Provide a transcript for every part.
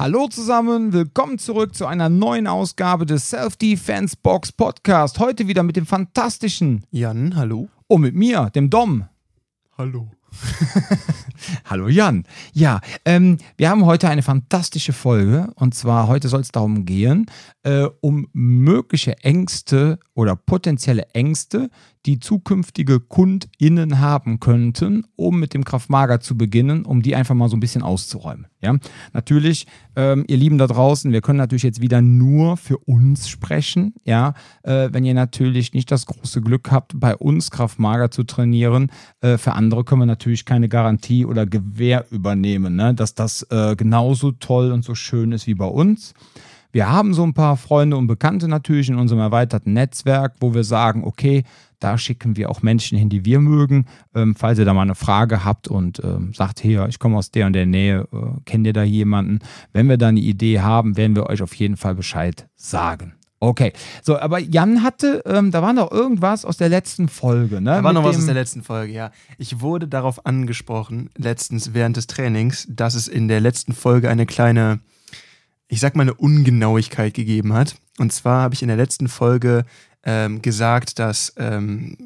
Hallo zusammen, willkommen zurück zu einer neuen Ausgabe des Self-Defense Box Podcast. Heute wieder mit dem fantastischen Jan, hallo. und mit mir, dem Dom. Hallo. Hallo Jan. Ja, ähm, wir haben heute eine fantastische Folge und zwar heute soll es darum gehen, äh, um mögliche Ängste oder potenzielle Ängste, die zukünftige KundInnen haben könnten, um mit dem Kraftmager zu beginnen, um die einfach mal so ein bisschen auszuräumen. Ja, natürlich, ähm, ihr Lieben da draußen, wir können natürlich jetzt wieder nur für uns sprechen. Ja, äh, wenn ihr natürlich nicht das große Glück habt, bei uns Kraftmager zu trainieren, äh, für andere können wir natürlich keine Garantie oder Gewähr übernehmen, ne? dass das äh, genauso toll und so schön ist wie bei uns. Wir haben so ein paar Freunde und Bekannte natürlich in unserem erweiterten Netzwerk, wo wir sagen, okay, da schicken wir auch Menschen hin, die wir mögen. Ähm, falls ihr da mal eine Frage habt und ähm, sagt, hier, ich komme aus der und der Nähe, äh, kennt ihr da jemanden? Wenn wir da eine Idee haben, werden wir euch auf jeden Fall Bescheid sagen. Okay, so, aber Jan hatte, ähm, da war noch irgendwas aus der letzten Folge, ne? Da war Mit noch was aus der letzten Folge, ja. Ich wurde darauf angesprochen, letztens während des Trainings, dass es in der letzten Folge eine kleine, ich sag mal, eine Ungenauigkeit gegeben hat. Und zwar habe ich in der letzten Folge ähm, gesagt, dass ähm,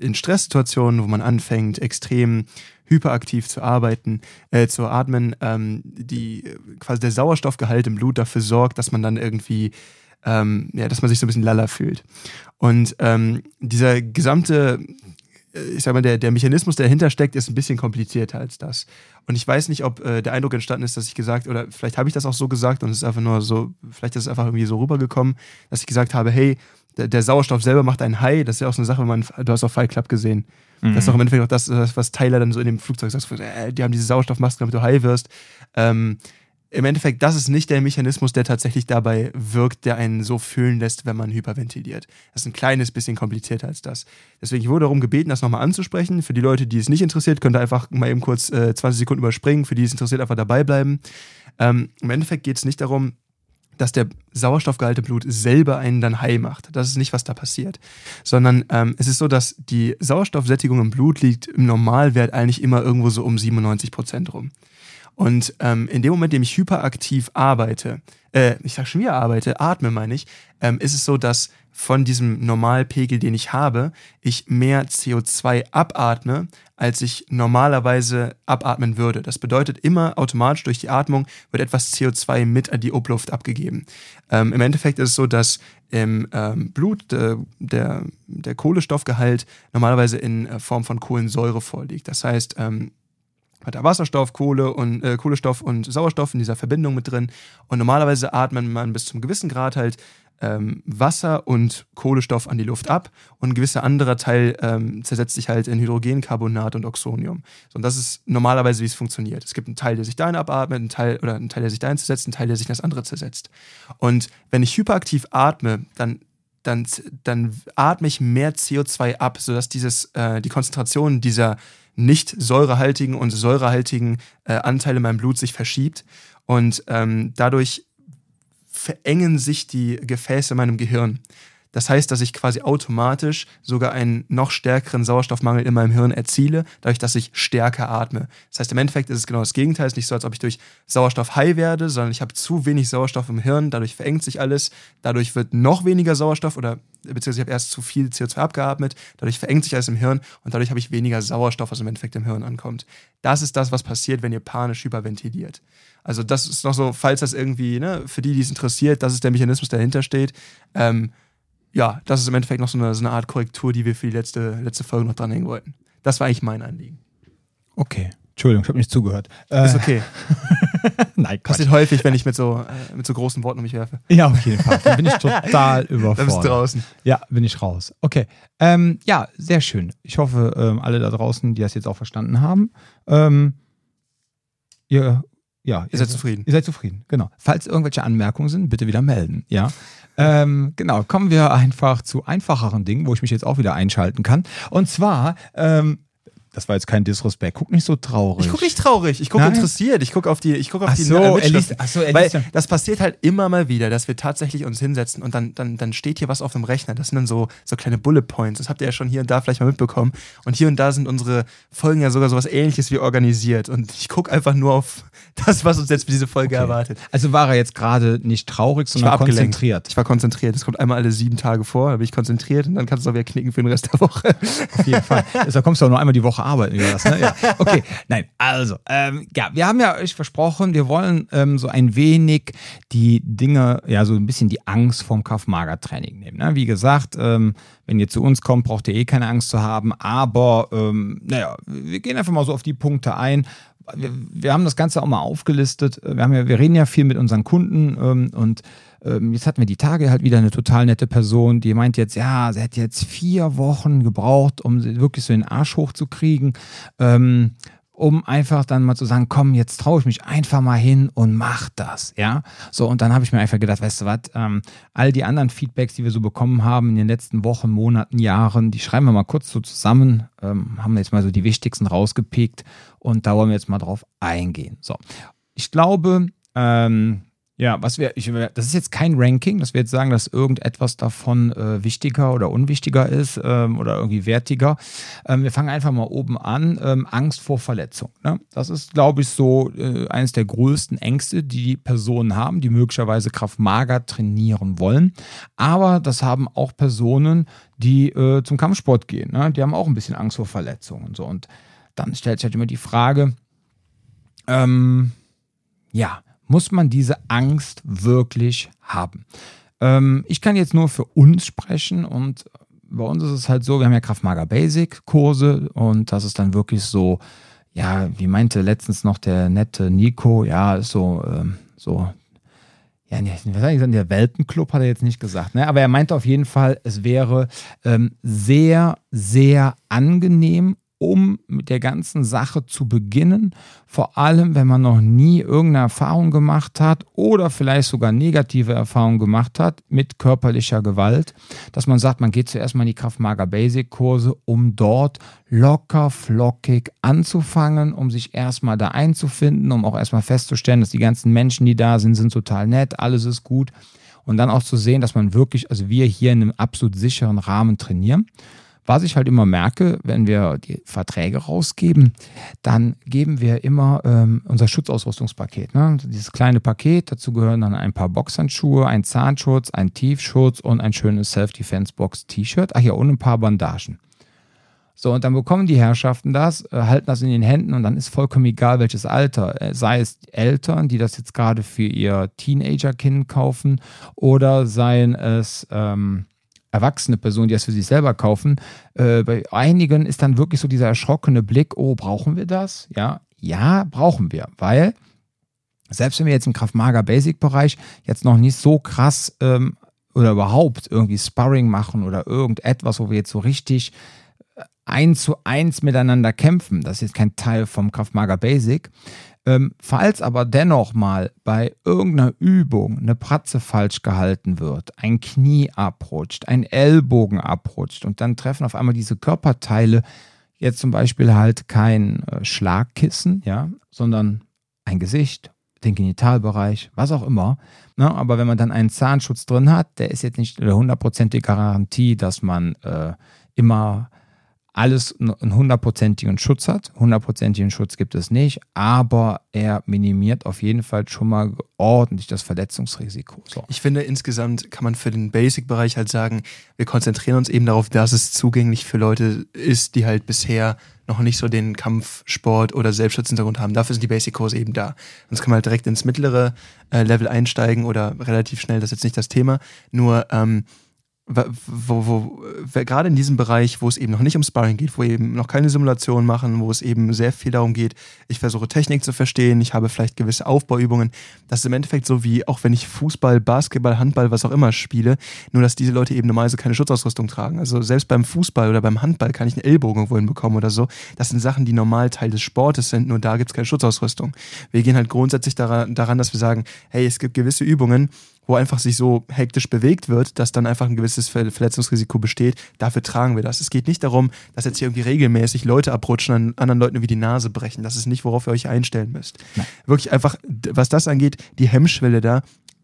in Stresssituationen, wo man anfängt, extrem hyperaktiv zu arbeiten, äh, zu atmen, ähm, die äh, quasi der Sauerstoffgehalt im Blut dafür sorgt, dass man dann irgendwie, ähm, ja, dass man sich so ein bisschen lala fühlt. Und ähm, dieser gesamte, ich sag mal, der, der Mechanismus, der dahinter steckt, ist ein bisschen komplizierter als das. Und ich weiß nicht, ob äh, der Eindruck entstanden ist, dass ich gesagt, oder vielleicht habe ich das auch so gesagt und es ist einfach nur so, vielleicht ist es einfach irgendwie so rübergekommen, dass ich gesagt habe, hey, der, der Sauerstoff selber macht einen High. Das ist ja auch so eine Sache, wenn man, du hast auch Fight Club gesehen. Das ist auch im Endeffekt auch das, das, was Tyler dann so in dem Flugzeug sagt, äh, die haben diese Sauerstoffmaske, damit du high wirst. Ähm, Im Endeffekt, das ist nicht der Mechanismus, der tatsächlich dabei wirkt, der einen so fühlen lässt, wenn man hyperventiliert. Das ist ein kleines bisschen komplizierter als das. Deswegen, ich wurde darum gebeten, das nochmal anzusprechen. Für die Leute, die es nicht interessiert, könnt ihr einfach mal eben kurz äh, 20 Sekunden überspringen. Für die es interessiert, einfach dabei bleiben. Ähm, Im Endeffekt geht es nicht darum, dass der Sauerstoffgehalt im Blut selber einen dann high macht. Das ist nicht, was da passiert. Sondern ähm, es ist so, dass die Sauerstoffsättigung im Blut liegt im Normalwert eigentlich immer irgendwo so um 97 Prozent rum. Und ähm, in dem Moment, in dem ich hyperaktiv arbeite, äh, ich sag schon wieder arbeite, atme meine ich, ähm, ist es so, dass von diesem Normalpegel, den ich habe, ich mehr CO2 abatme, als ich normalerweise abatmen würde. Das bedeutet, immer automatisch durch die Atmung wird etwas CO2 mit an die Obluft abgegeben. Ähm, Im Endeffekt ist es so, dass im ähm, Blut äh, der, der Kohlenstoffgehalt normalerweise in äh, Form von Kohlensäure vorliegt. Das heißt, ähm, hat da Wasserstoff, Kohle und äh, Kohlenstoff und Sauerstoff in dieser Verbindung mit drin. Und normalerweise atmet man bis zum gewissen Grad halt ähm, Wasser und Kohlenstoff an die Luft ab und ein gewisser anderer Teil ähm, zersetzt sich halt in Hydrogencarbonat und Oxonium. So, und das ist normalerweise, wie es funktioniert. Es gibt einen Teil, der sich dahin abatmet, einen Teil oder einen Teil, der sich dahin zersetzt, einen Teil, der sich in das andere zersetzt. Und wenn ich hyperaktiv atme, dann dann, dann atme ich mehr CO2 ab, sodass dieses, äh, die Konzentration dieser nicht säurehaltigen und säurehaltigen äh, Anteile in meinem Blut sich verschiebt. Und ähm, dadurch verengen sich die Gefäße in meinem Gehirn. Das heißt, dass ich quasi automatisch sogar einen noch stärkeren Sauerstoffmangel in meinem Hirn erziele, dadurch, dass ich stärker atme. Das heißt, im Endeffekt ist es genau das Gegenteil. Es ist nicht so, als ob ich durch Sauerstoff high werde, sondern ich habe zu wenig Sauerstoff im Hirn, dadurch verengt sich alles, dadurch wird noch weniger Sauerstoff oder beziehungsweise ich habe erst zu viel CO2 abgeatmet, dadurch verengt sich alles im Hirn und dadurch habe ich weniger Sauerstoff, was im Endeffekt im Hirn ankommt. Das ist das, was passiert, wenn ihr panisch hyperventiliert. Also das ist noch so, falls das irgendwie, ne, für die, die es interessiert, das ist der Mechanismus, der dahinter steht. Ähm, ja, das ist im Endeffekt noch so eine, so eine Art Korrektur, die wir für die letzte, letzte Folge noch dranhängen wollten. Das war eigentlich mein Anliegen. Okay, Entschuldigung, ich habe nicht zugehört. Äh, Ist okay. nein, Quatsch. Passiert häufig, wenn ich mit so, äh, mit so großen Worten um mich werfe. Ja, auf jeden Fall. Da bin ich total überfordert. Dann bist du draußen. Ja, bin ich raus. Okay. Ähm, ja, sehr schön. Ich hoffe, ähm, alle da draußen, die das jetzt auch verstanden haben, ähm, ihr, ja, Ihr seid zufrieden. Ihr seid zufrieden, genau. Falls irgendwelche Anmerkungen sind, bitte wieder melden, ja. Ähm, genau, kommen wir einfach zu einfacheren Dingen, wo ich mich jetzt auch wieder einschalten kann. Und zwar, ähm, das war jetzt kein Disrespect, guck nicht so traurig. Ich gucke nicht traurig, ich gucke Nein? interessiert, ich gucke auf die, ich gucke auf Ach die so, er liest- ach so, er Weil liest das passiert halt immer mal wieder, dass wir tatsächlich uns hinsetzen und dann, dann, dann steht hier was auf dem Rechner. Das sind dann so, so kleine Bullet Points. Das habt ihr ja schon hier und da vielleicht mal mitbekommen. Und hier und da sind unsere Folgen ja sogar sowas ähnliches wie organisiert. Und ich gucke einfach nur auf das, was uns jetzt für diese Folge okay. erwartet. Also war er jetzt gerade nicht traurig, sondern konzentriert. Ich war konzentriert. Das kommt einmal alle sieben Tage vor, da bin ich konzentriert und dann kannst du auch wieder knicken für den Rest der Woche. Auf jeden Fall. Da kommst du auch nur einmal die Woche arbeiten. Das, ne? ja. Okay, nein, also, ähm, ja, wir haben ja euch versprochen, wir wollen ähm, so ein wenig die Dinge, ja, so ein bisschen die Angst vom Kauf-Mager-Training nehmen. Ne? Wie gesagt, ähm, wenn ihr zu uns kommt, braucht ihr eh keine Angst zu haben, aber ähm, naja, wir gehen einfach mal so auf die Punkte ein, wir, wir, haben das Ganze auch mal aufgelistet. Wir, haben ja, wir reden ja viel mit unseren Kunden ähm, und ähm, jetzt hatten wir die Tage halt wieder eine total nette Person, die meint jetzt, ja, sie hätte jetzt vier Wochen gebraucht, um wirklich so den Arsch hochzukriegen. Ähm, um einfach dann mal zu sagen, komm, jetzt traue ich mich einfach mal hin und mach das, ja. So, und dann habe ich mir einfach gedacht, weißt du was, ähm, all die anderen Feedbacks, die wir so bekommen haben in den letzten Wochen, Monaten, Jahren, die schreiben wir mal kurz so zusammen, ähm, haben jetzt mal so die wichtigsten rausgepickt und da wollen wir jetzt mal drauf eingehen. So, ich glaube, ähm, ja, was wir, ich, das ist jetzt kein Ranking, dass wir jetzt sagen, dass irgendetwas davon äh, wichtiger oder unwichtiger ist ähm, oder irgendwie wertiger. Ähm, wir fangen einfach mal oben an. Ähm, Angst vor Verletzung. Ne? Das ist, glaube ich, so äh, eines der größten Ängste, die, Personen haben, die möglicherweise Kraftmager trainieren wollen. Aber das haben auch Personen, die äh, zum Kampfsport gehen. Ne? Die haben auch ein bisschen Angst vor Verletzungen und so. Und dann stellt sich halt immer die Frage, ähm, ja, muss man diese Angst wirklich haben? Ähm, ich kann jetzt nur für uns sprechen und bei uns ist es halt so, wir haben ja Kraftmager Basic Kurse und das ist dann wirklich so, ja, wie meinte letztens noch der nette Nico, ja, ist so, ähm, so, ja, sagen, der Welpenclub hat er jetzt nicht gesagt, ne? aber er meinte auf jeden Fall, es wäre ähm, sehr, sehr angenehm um mit der ganzen Sache zu beginnen. Vor allem, wenn man noch nie irgendeine Erfahrung gemacht hat oder vielleicht sogar negative Erfahrungen gemacht hat mit körperlicher Gewalt, dass man sagt, man geht zuerst mal in die Kraftmager Basic Kurse, um dort locker flockig anzufangen, um sich erstmal da einzufinden, um auch erstmal festzustellen, dass die ganzen Menschen, die da sind, sind total nett, alles ist gut. Und dann auch zu sehen, dass man wirklich, also wir hier in einem absolut sicheren Rahmen trainieren. Was ich halt immer merke, wenn wir die Verträge rausgeben, dann geben wir immer ähm, unser Schutzausrüstungspaket. Ne? Dieses kleine Paket, dazu gehören dann ein paar Boxhandschuhe, ein Zahnschutz, ein Tiefschutz und ein schönes Self-Defense-Box-T-Shirt. Ach ja, und ein paar Bandagen. So, und dann bekommen die Herrschaften das, äh, halten das in den Händen und dann ist vollkommen egal, welches Alter. Äh, sei es Eltern, die das jetzt gerade für ihr Teenager-Kind kaufen, oder seien es ähm, erwachsene Personen, die das für sich selber kaufen, äh, bei einigen ist dann wirklich so dieser erschrockene Blick, oh, brauchen wir das? Ja, ja, brauchen wir, weil selbst wenn wir jetzt im Kraftmager Basic Bereich jetzt noch nicht so krass ähm, oder überhaupt irgendwie Sparring machen oder irgendetwas, wo wir jetzt so richtig äh, eins zu eins miteinander kämpfen, das ist jetzt kein Teil vom Kraftmager Basic, ähm, falls aber dennoch mal bei irgendeiner Übung eine Pratze falsch gehalten wird, ein Knie abrutscht, ein Ellbogen abrutscht und dann treffen auf einmal diese Körperteile jetzt zum Beispiel halt kein äh, Schlagkissen, ja, sondern ein Gesicht, den Genitalbereich, was auch immer. Ne? Aber wenn man dann einen Zahnschutz drin hat, der ist jetzt nicht eine hundertprozentige Garantie, dass man äh, immer alles einen hundertprozentigen Schutz hat. Hundertprozentigen Schutz gibt es nicht, aber er minimiert auf jeden Fall schon mal ordentlich das Verletzungsrisiko. So. Ich finde, insgesamt kann man für den Basic-Bereich halt sagen, wir konzentrieren uns eben darauf, dass es zugänglich für Leute ist, die halt bisher noch nicht so den Kampfsport oder Selbstschutzhintergrund haben. Dafür sind die Basic-Kurse eben da. Sonst kann man halt direkt ins mittlere äh, Level einsteigen oder relativ schnell, das ist jetzt nicht das Thema. Nur ähm, wo, wo, gerade in diesem Bereich, wo es eben noch nicht um Sparring geht, wo eben noch keine Simulation machen, wo es eben sehr viel darum geht, ich versuche Technik zu verstehen, ich habe vielleicht gewisse Aufbauübungen. Das ist im Endeffekt so wie, auch wenn ich Fußball, Basketball, Handball, was auch immer spiele, nur dass diese Leute eben normalerweise keine Schutzausrüstung tragen. Also selbst beim Fußball oder beim Handball kann ich einen Ellbogen irgendwo hinbekommen oder so. Das sind Sachen, die normal Teil des Sportes sind, nur da gibt es keine Schutzausrüstung. Wir gehen halt grundsätzlich daran, daran, dass wir sagen, hey, es gibt gewisse Übungen, wo einfach sich so hektisch bewegt wird, dass dann einfach ein gewisses Verletzungsrisiko besteht. Dafür tragen wir das. Es geht nicht darum, dass jetzt hier irgendwie regelmäßig Leute abrutschen und anderen Leuten wie die Nase brechen. Das ist nicht, worauf ihr euch einstellen müsst. Nein. Wirklich einfach, was das angeht, die Hemmschwelle da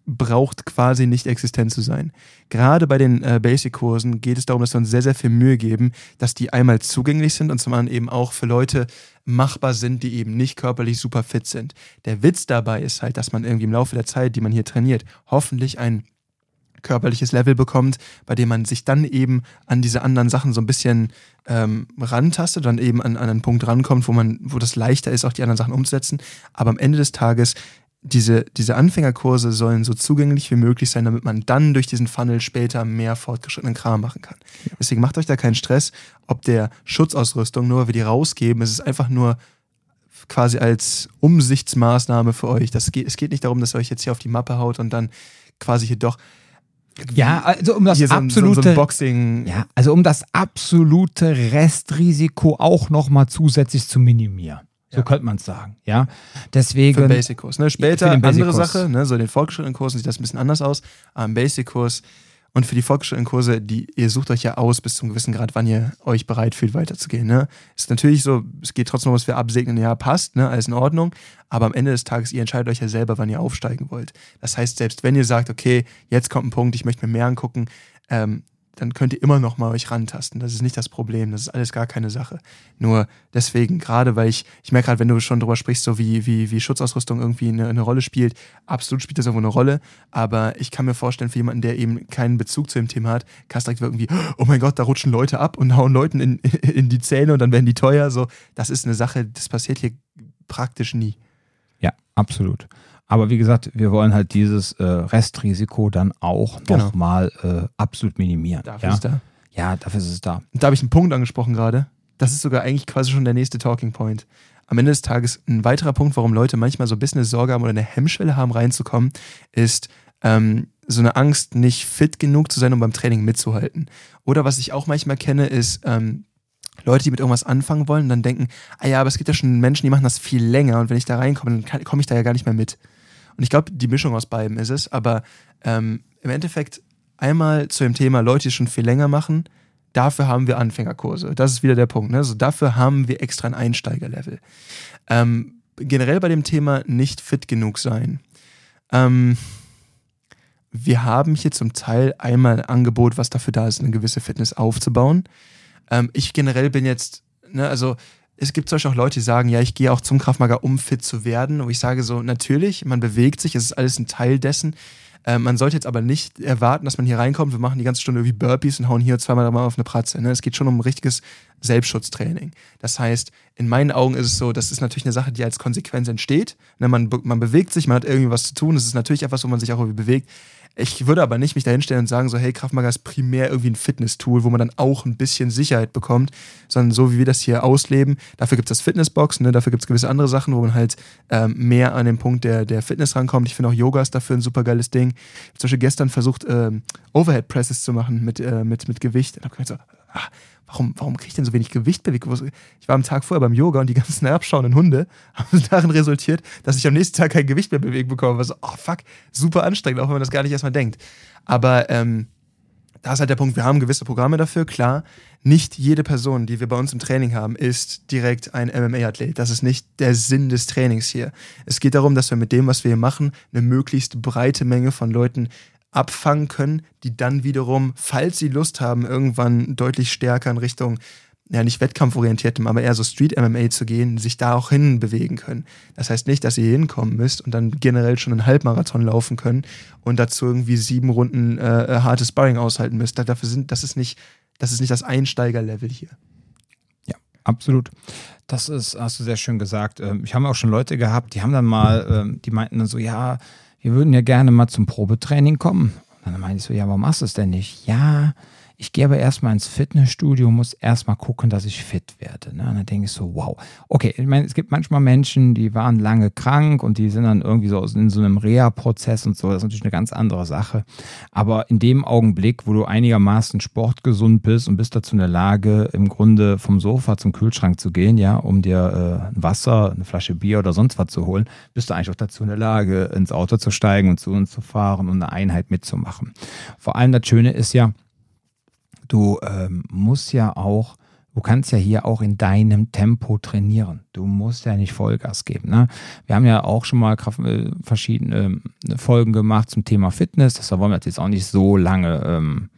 braucht quasi nicht existent zu sein. Gerade bei den äh, Basic-Kursen geht es darum, dass wir uns sehr, sehr viel Mühe geben, dass die einmal zugänglich sind und zum anderen eben auch für Leute machbar sind, die eben nicht körperlich super fit sind. Der Witz dabei ist halt, dass man irgendwie im Laufe der Zeit, die man hier trainiert, hoffentlich ein körperliches Level bekommt, bei dem man sich dann eben an diese anderen Sachen so ein bisschen ähm, rantastet, dann eben an, an einen Punkt rankommt, wo man, wo das leichter ist, auch die anderen Sachen umzusetzen. Aber am Ende des Tages diese, diese Anfängerkurse sollen so zugänglich wie möglich sein, damit man dann durch diesen Funnel später mehr fortgeschrittenen Kram machen kann. Deswegen macht euch da keinen Stress, ob der Schutzausrüstung, nur weil wir die rausgeben. Es ist einfach nur quasi als Umsichtsmaßnahme für euch. Das geht, es geht nicht darum, dass ihr euch jetzt hier auf die Mappe haut und dann quasi hier doch ja, also um das so, absolute so, so Boxing. Ja, also um das absolute Restrisiko auch nochmal zusätzlich zu minimieren. So ja. könnte man es sagen, ja. Deswegen. Für den Basic-Kurs. Ne? Später eine andere Sache, ne? so in den fortgeschrittenen Kursen sieht das ein bisschen anders aus. Aber im Basic-Kurs und für die fortgeschrittenen Kurse, die, ihr sucht euch ja aus bis zum gewissen Grad, wann ihr euch bereit fühlt, weiterzugehen. Ne? Ist natürlich so, es geht trotzdem, was wir absegnen, ja, passt, ne? alles in Ordnung. Aber am Ende des Tages, ihr entscheidet euch ja selber, wann ihr aufsteigen wollt. Das heißt, selbst wenn ihr sagt, okay, jetzt kommt ein Punkt, ich möchte mir mehr angucken, ähm, dann könnt ihr immer noch mal euch rantasten. Das ist nicht das Problem. Das ist alles gar keine Sache. Nur deswegen, gerade weil ich, ich merke gerade, wenn du schon drüber sprichst, so wie, wie, wie Schutzausrüstung irgendwie eine, eine Rolle spielt, absolut spielt das irgendwo eine Rolle. Aber ich kann mir vorstellen, für jemanden, der eben keinen Bezug zu dem Thema hat, kann es direkt irgendwie, oh mein Gott, da rutschen Leute ab und hauen Leuten in, in die Zähne und dann werden die teuer. So, das ist eine Sache, das passiert hier praktisch nie. Ja, absolut. Aber wie gesagt, wir wollen halt dieses äh, Restrisiko dann auch genau. nochmal äh, absolut minimieren. Dafür ja? ist da. Ja, dafür ist es da. Und da habe ich einen Punkt angesprochen gerade. Das ist sogar eigentlich quasi schon der nächste Talking Point. Am Ende des Tages ein weiterer Punkt, warum Leute manchmal so ein bisschen eine Sorge haben oder eine Hemmschwelle haben, reinzukommen, ist ähm, so eine Angst, nicht fit genug zu sein, um beim Training mitzuhalten. Oder was ich auch manchmal kenne, ist ähm, Leute, die mit irgendwas anfangen wollen und dann denken, ah ja, aber es gibt ja schon Menschen, die machen das viel länger und wenn ich da reinkomme, dann komme ich da ja gar nicht mehr mit. Und ich glaube, die Mischung aus beiden ist es. Aber ähm, im Endeffekt einmal zu dem Thema Leute, die schon viel länger machen, dafür haben wir Anfängerkurse. Das ist wieder der Punkt. Ne? Also dafür haben wir extra ein Einsteigerlevel. Ähm, generell bei dem Thema nicht fit genug sein. Ähm, wir haben hier zum Teil einmal ein Angebot, was dafür da ist, eine gewisse Fitness aufzubauen. Ähm, ich generell bin jetzt, ne, also es gibt zum Beispiel auch Leute, die sagen, ja, ich gehe auch zum Kraftmager, um fit zu werden. Und ich sage so, natürlich, man bewegt sich, es ist alles ein Teil dessen. Äh, man sollte jetzt aber nicht erwarten, dass man hier reinkommt, wir machen die ganze Stunde irgendwie Burpees und hauen hier zweimal mal auf eine Pratze. Ne? Es geht schon um ein richtiges Selbstschutztraining. Das heißt, in meinen Augen ist es so, das ist natürlich eine Sache, die als Konsequenz entsteht. Ne? Man, man bewegt sich, man hat irgendwie was zu tun. Es ist natürlich etwas, wo man sich auch irgendwie bewegt. Ich würde aber nicht mich dahinstellen und sagen, so, hey, Kraftmager ist primär irgendwie ein Fitness-Tool, wo man dann auch ein bisschen Sicherheit bekommt, sondern so wie wir das hier ausleben, dafür gibt es das Fitnessbox, ne? dafür gibt es gewisse andere Sachen, wo man halt ähm, mehr an den Punkt der, der Fitness rankommt. Ich finde auch Yoga ist dafür ein super geiles Ding. Ich habe zum Beispiel gestern versucht, ähm, Overhead-Presses zu machen mit, äh, mit, mit Gewicht. Und habe gedacht so, ah, warum, warum kriege ich denn so wenig Gewicht bewegt? Ich war am Tag vorher beim Yoga und die ganzen herabschauenden Hunde haben darin resultiert, dass ich am nächsten Tag kein Gewicht mehr bewegt bekomme. War so, oh fuck, super anstrengend, auch wenn man das gar nicht erstmal denkt. Aber ähm, da ist halt der Punkt, wir haben gewisse Programme dafür, klar. Nicht jede Person, die wir bei uns im Training haben, ist direkt ein MMA-Athlet. Das ist nicht der Sinn des Trainings hier. Es geht darum, dass wir mit dem, was wir hier machen, eine möglichst breite Menge von Leuten abfangen können, die dann wiederum, falls sie Lust haben, irgendwann deutlich stärker in Richtung, ja nicht wettkampforientiertem, aber eher so Street-MMA zu gehen, sich da auch hin bewegen können. Das heißt nicht, dass ihr hinkommen müsst und dann generell schon einen Halbmarathon laufen können und dazu irgendwie sieben Runden äh, äh hartes Sparring aushalten müsst. Dafür sind, das ist nicht, das ist nicht das Einsteigerlevel hier. Ja, absolut. Das ist, hast du sehr schön gesagt. Ähm, ich habe auch schon Leute gehabt, die haben dann mal, ähm, die meinten dann so, ja, wir würden ja gerne mal zum Probetraining kommen. Und dann meinte ich so, ja, warum machst du es denn nicht? Ja, ich gehe aber erstmal ins Fitnessstudio, muss erstmal gucken, dass ich fit werde. Ne? Und dann denke ich so, wow. Okay, ich meine, es gibt manchmal Menschen, die waren lange krank und die sind dann irgendwie so in so einem Reha-Prozess und so. Das ist natürlich eine ganz andere Sache. Aber in dem Augenblick, wo du einigermaßen sportgesund bist und bist dazu in der Lage, im Grunde vom Sofa zum Kühlschrank zu gehen, ja, um dir äh, Wasser, eine Flasche Bier oder sonst was zu holen, bist du eigentlich auch dazu in der Lage, ins Auto zu steigen und zu uns zu fahren und eine Einheit mitzumachen. Vor allem das Schöne ist ja, du ähm, musst ja auch, du kannst ja hier auch in deinem Tempo trainieren. Du musst ja nicht Vollgas geben. Ne? Wir haben ja auch schon mal äh, verschiedene äh, Folgen gemacht zum Thema Fitness. Das wollen wir jetzt auch nicht so lange ähm,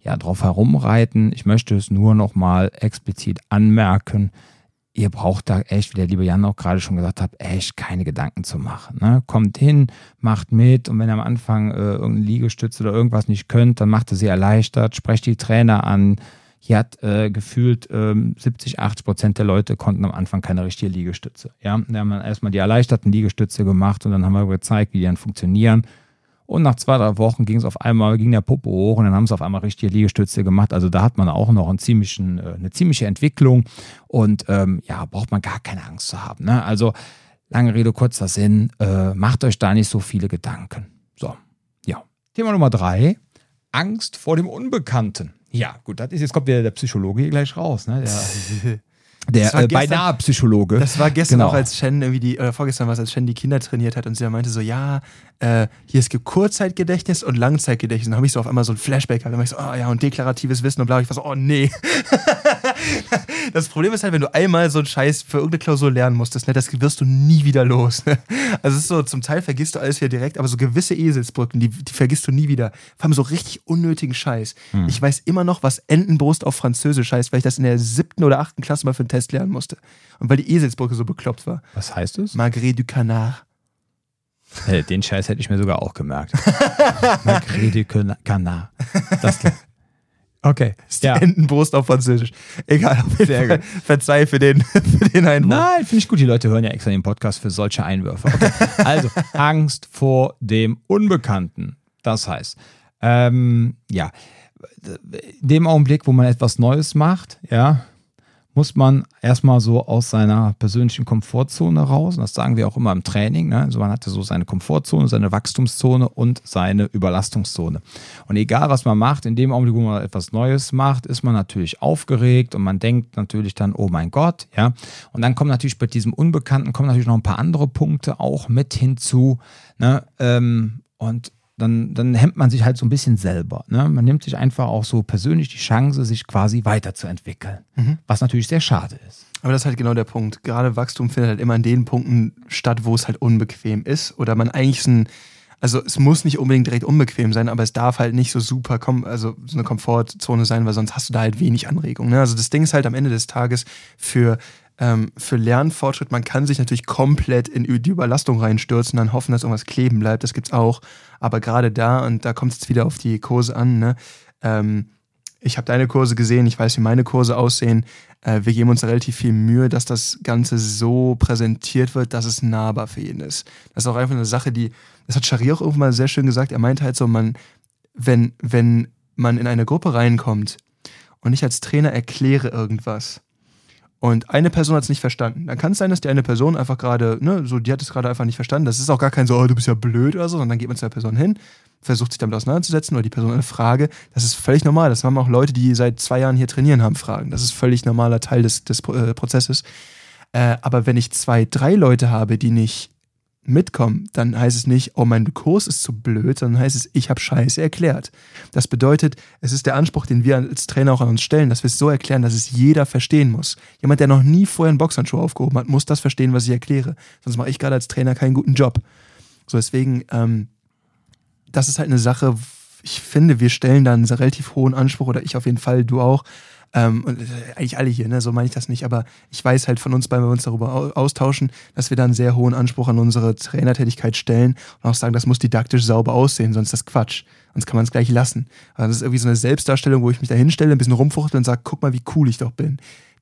ja, drauf herumreiten. Ich möchte es nur noch mal explizit anmerken. Ihr braucht da echt, wie der liebe Jan auch gerade schon gesagt hat, echt keine Gedanken zu machen. Ne? Kommt hin, macht mit und wenn ihr am Anfang äh, irgendeine Liegestütze oder irgendwas nicht könnt, dann macht es sie erleichtert, sprecht die Trainer an, hier hat äh, gefühlt ähm, 70, 80 Prozent der Leute konnten am Anfang keine richtige Liegestütze. Ja, da haben wir erstmal die erleichterten Liegestütze gemacht und dann haben wir gezeigt, wie die dann funktionieren. Und nach zwei, drei Wochen ging es auf einmal, ging der Puppe hoch und dann haben sie auf einmal richtige Liegestütze gemacht. Also da hat man auch noch einen ziemlichen, äh, eine ziemliche Entwicklung und ähm, ja, braucht man gar keine Angst zu haben. Ne? Also lange Rede, kurzer Sinn, äh, macht euch da nicht so viele Gedanken. So, ja. Thema Nummer drei, Angst vor dem Unbekannten. Ja, gut, das ist jetzt kommt wieder der Psychologe hier gleich raus, ne? Der, der äh, beinahe Psychologe. Das war gestern genau. auch, als Shen irgendwie die, oder vorgestern war es, als Shen die Kinder trainiert hat und sie meinte so, ja, äh, hier ist Kurzzeitgedächtnis und Langzeitgedächtnis. Und dann habe ich so auf einmal so ein Flashback gehabt. Dann war ich so, oh ja, und deklaratives Wissen und bla. Ich war so, oh nee. das Problem ist halt, wenn du einmal so einen Scheiß für irgendeine Klausur lernen musstest, ne, das wirst du nie wieder los. Ne? Also es ist so, zum Teil vergisst du alles wieder direkt, aber so gewisse Eselsbrücken, die, die vergisst du nie wieder. Vor allem so richtig unnötigen Scheiß. Hm. Ich weiß immer noch, was Entenbrust auf Französisch heißt, weil ich das in der siebten oder achten Klasse mal für einen Test lernen musste. Und weil die Eselsbrücke so bekloppt war. Was heißt es? Magret du Canard. Den Scheiß hätte ich mir sogar auch gemerkt. Magret du Canard. Das, Okay. Ist die ja. Entenbrust auf Französisch. Egal, gut. verzeih für den, für den Einwurf. Nein, finde ich gut. Die Leute hören ja extra den Podcast für solche Einwürfe. Okay. Also, Angst vor dem Unbekannten. Das heißt, ähm, ja, in dem Augenblick, wo man etwas Neues macht, ja, muss man erstmal so aus seiner persönlichen Komfortzone raus. Und das sagen wir auch immer im Training. Ne? Also man hatte so seine Komfortzone, seine Wachstumszone und seine Überlastungszone. Und egal, was man macht, in dem Augenblick, wo man etwas Neues macht, ist man natürlich aufgeregt und man denkt natürlich dann, oh mein Gott, ja. Und dann kommen natürlich bei diesem Unbekannten kommen natürlich noch ein paar andere Punkte auch mit hinzu. Ne? Ähm, und dann, dann hemmt man sich halt so ein bisschen selber. Ne? Man nimmt sich einfach auch so persönlich die Chance, sich quasi weiterzuentwickeln. Mhm. Was natürlich sehr schade ist. Aber das ist halt genau der Punkt. Gerade Wachstum findet halt immer an den Punkten statt, wo es halt unbequem ist. Oder man eigentlich so ein, also es muss nicht unbedingt direkt unbequem sein, aber es darf halt nicht so super, also so eine Komfortzone sein, weil sonst hast du da halt wenig Anregung. Ne? Also das Ding ist halt am Ende des Tages für ähm, für Lernfortschritt, man kann sich natürlich komplett in die Überlastung reinstürzen, dann hoffen, dass irgendwas kleben bleibt, das gibt's auch. Aber gerade da, und da kommt es jetzt wieder auf die Kurse an, ne? Ähm, ich habe deine Kurse gesehen, ich weiß, wie meine Kurse aussehen. Äh, wir geben uns relativ viel Mühe, dass das Ganze so präsentiert wird, dass es nahbar für jeden ist. Das ist auch einfach eine Sache, die, das hat Shari auch irgendwann sehr schön gesagt. Er meinte halt so, man, wenn, wenn man in eine Gruppe reinkommt und ich als Trainer erkläre irgendwas, und eine Person hat es nicht verstanden. Dann kann es sein, dass die eine Person einfach gerade, ne, so, die hat es gerade einfach nicht verstanden. Das ist auch gar kein so, oh, du bist ja blöd oder so, sondern dann geht man zu der Person hin, versucht sich damit auseinanderzusetzen oder die Person eine Frage. Das ist völlig normal. Das haben auch Leute, die seit zwei Jahren hier trainieren, haben Fragen. Das ist völlig normaler Teil des, des äh, Prozesses. Äh, aber wenn ich zwei, drei Leute habe, die nicht mitkommen, dann heißt es nicht, oh, mein Kurs ist zu blöd, sondern heißt es, ich habe Scheiße erklärt. Das bedeutet, es ist der Anspruch, den wir als Trainer auch an uns stellen, dass wir es so erklären, dass es jeder verstehen muss. Jemand, der noch nie vorher einen Boxhandschuh aufgehoben hat, muss das verstehen, was ich erkläre. Sonst mache ich gerade als Trainer keinen guten Job. So, deswegen, ähm, das ist halt eine Sache, ich finde, wir stellen da einen relativ hohen Anspruch, oder ich auf jeden Fall, du auch, ähm, und äh, eigentlich alle hier, ne? so meine ich das nicht, aber ich weiß halt von uns, weil wir uns darüber austauschen, dass wir da einen sehr hohen Anspruch an unsere Trainertätigkeit stellen und auch sagen, das muss didaktisch sauber aussehen, sonst ist das Quatsch. Sonst kann man es gleich lassen. Also das ist irgendwie so eine Selbstdarstellung, wo ich mich da hinstelle, ein bisschen rumfuchtel und sage, guck mal, wie cool ich doch bin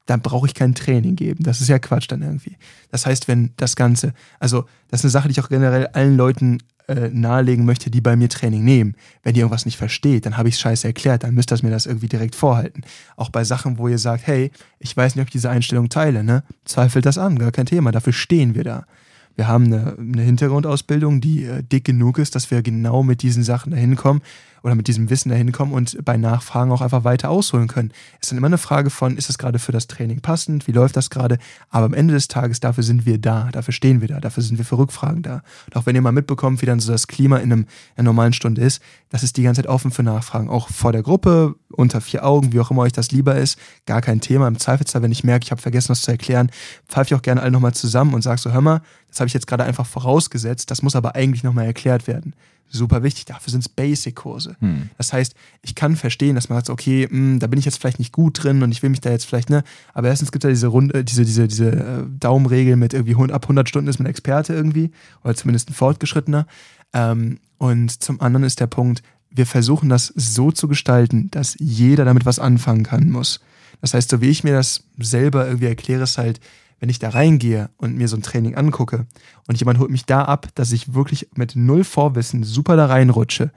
dann brauche ich kein Training geben. Das ist ja Quatsch dann irgendwie. Das heißt, wenn das Ganze, also das ist eine Sache, die ich auch generell allen Leuten äh, nahelegen möchte, die bei mir Training nehmen. Wenn ihr irgendwas nicht versteht, dann habe ich es scheiße erklärt, dann müsst ihr mir das irgendwie direkt vorhalten. Auch bei Sachen, wo ihr sagt, hey, ich weiß nicht, ob ich diese Einstellung teile, ne? Zweifelt das an, gar kein Thema, dafür stehen wir da. Wir haben eine, eine Hintergrundausbildung, die äh, dick genug ist, dass wir genau mit diesen Sachen dahin kommen oder mit diesem Wissen dahin kommen und bei Nachfragen auch einfach weiter ausholen können. Es ist dann immer eine Frage von, ist es gerade für das Training passend, wie läuft das gerade? Aber am Ende des Tages, dafür sind wir da, dafür stehen wir da, dafür sind wir für Rückfragen da. Und auch wenn ihr mal mitbekommt, wie dann so das Klima in, einem, in einer normalen Stunde ist, das ist die ganze Zeit offen für Nachfragen. Auch vor der Gruppe, unter vier Augen, wie auch immer euch das lieber ist, gar kein Thema. Im Zweifelsfall, wenn ich merke, ich habe vergessen, was zu erklären, pfeife ich auch gerne alle nochmal zusammen und sage so, hör mal, das habe ich jetzt gerade einfach vorausgesetzt, das muss aber eigentlich nochmal erklärt werden super wichtig. Dafür sind es Basic-Kurse. Hm. Das heißt, ich kann verstehen, dass man sagt, okay, mh, hm, da bin ich jetzt vielleicht nicht gut drin und ich will mich da jetzt vielleicht, ne, aber erstens gibt es ja diese Runde, äh, diese, diese, diese äh, Daumenregel mit irgendwie ab 100 Stunden ist man Experte irgendwie oder zumindest ein Fortgeschrittener. Ähm, und zum anderen ist der Punkt, wir versuchen das so zu gestalten, dass jeder damit was anfangen kann muss. Das heißt, so wie ich mir das selber irgendwie erkläre, ist halt, wenn ich da reingehe und mir so ein Training angucke und jemand holt mich da ab, dass ich wirklich mit null Vorwissen super da reinrutsche,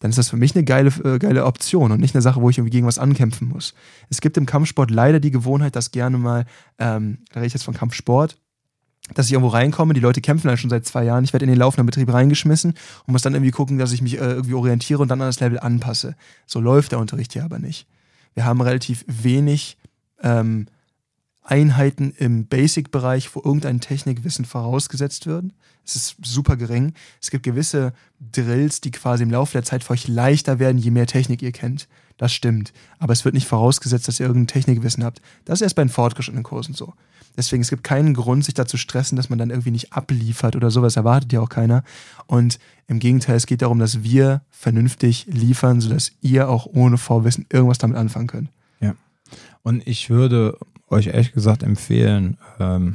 dann ist das für mich eine geile, äh, geile Option und nicht eine Sache, wo ich irgendwie gegen was ankämpfen muss. Es gibt im Kampfsport leider die Gewohnheit, dass gerne mal, ähm, da rede ich jetzt von Kampfsport, dass ich irgendwo reinkomme, die Leute kämpfen dann schon seit zwei Jahren, ich werde in den laufenden Betrieb reingeschmissen und muss dann irgendwie gucken, dass ich mich äh, irgendwie orientiere und dann an das Level anpasse. So läuft der Unterricht hier aber nicht. Wir haben relativ wenig ähm, Einheiten im Basic-Bereich, wo irgendein Technikwissen vorausgesetzt wird. Es ist super gering. Es gibt gewisse Drills, die quasi im Laufe der Zeit für euch leichter werden, je mehr Technik ihr kennt. Das stimmt. Aber es wird nicht vorausgesetzt, dass ihr irgendein Technikwissen habt. Das ist erst bei den fortgeschrittenen Kursen so. Deswegen, es gibt keinen Grund, sich da zu stressen, dass man dann irgendwie nicht abliefert oder sowas. Erwartet ja auch keiner. Und im Gegenteil, es geht darum, dass wir vernünftig liefern, sodass ihr auch ohne Vorwissen irgendwas damit anfangen könnt. Ja. Und ich würde euch ehrlich gesagt empfehlen, ähm,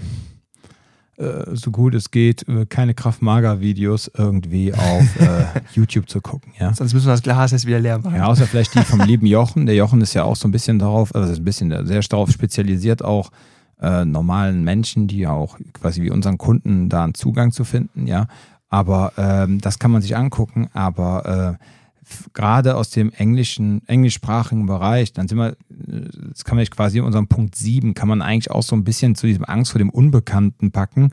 äh, so gut es geht, äh, keine Kraft-Mager-Videos irgendwie auf äh, YouTube zu gucken. Ja? Sonst müssen wir das Glas jetzt wieder leer machen. Ja, außer vielleicht die vom lieben Jochen. Der Jochen ist ja auch so ein bisschen darauf, also ein bisschen sehr darauf spezialisiert, auch äh, normalen Menschen, die auch quasi wie unseren Kunden da einen Zugang zu finden, ja. Aber ähm, das kann man sich angucken, aber äh, gerade aus dem englischen, englischsprachigen Bereich, dann sind wir, das kann man quasi in unserem Punkt 7, kann man eigentlich auch so ein bisschen zu diesem Angst vor dem Unbekannten packen,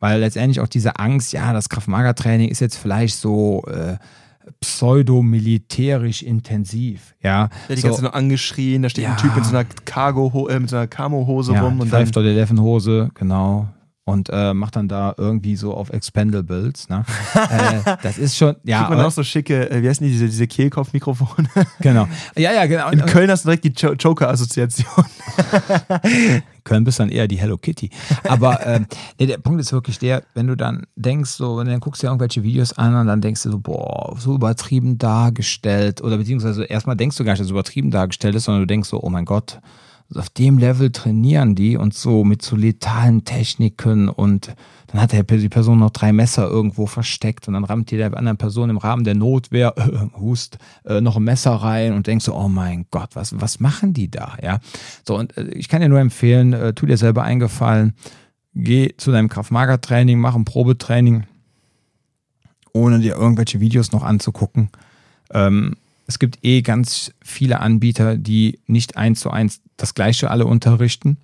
weil letztendlich auch diese Angst, ja, das Kraft-Mager-Training ist jetzt vielleicht so äh, pseudo-militärisch intensiv, ja. Ja, die so, ganze nur angeschrien, da steht ja, ein Typ mit so einer Cargo, äh, mit so einer Camo-Hose ja, rum und dann... 11 Hose, genau und äh, macht dann da irgendwie so auf Expendables. Ne? äh, das ist schon, ja. Kriegt man auch so schicke, äh, wie heißen die, diese, diese Kehlkopf-Mikrofone? genau. Ja, ja, genau. In Köln hast du direkt die Joker-Assoziation. Köln bist dann eher die Hello Kitty. Aber äh, nee, der Punkt ist wirklich der, wenn du dann denkst, so, wenn du dann guckst dir irgendwelche Videos an und dann denkst du so, boah, so übertrieben dargestellt. Oder beziehungsweise erstmal denkst du gar nicht, dass es übertrieben dargestellt ist, sondern du denkst so, oh mein Gott, auf dem Level trainieren die und so mit so letalen Techniken und dann hat die Person noch drei Messer irgendwo versteckt und dann rammt die der anderen Person im Rahmen der Notwehr, äh, hust, äh, noch ein Messer rein und denkst so, oh mein Gott, was, was machen die da? Ja, so und äh, ich kann dir nur empfehlen, äh, tu dir selber eingefallen, geh zu deinem Kraft-Mager-Training, mach ein Probetraining, ohne dir irgendwelche Videos noch anzugucken. Ähm, es gibt eh ganz viele Anbieter, die nicht eins zu eins das Gleiche alle unterrichten.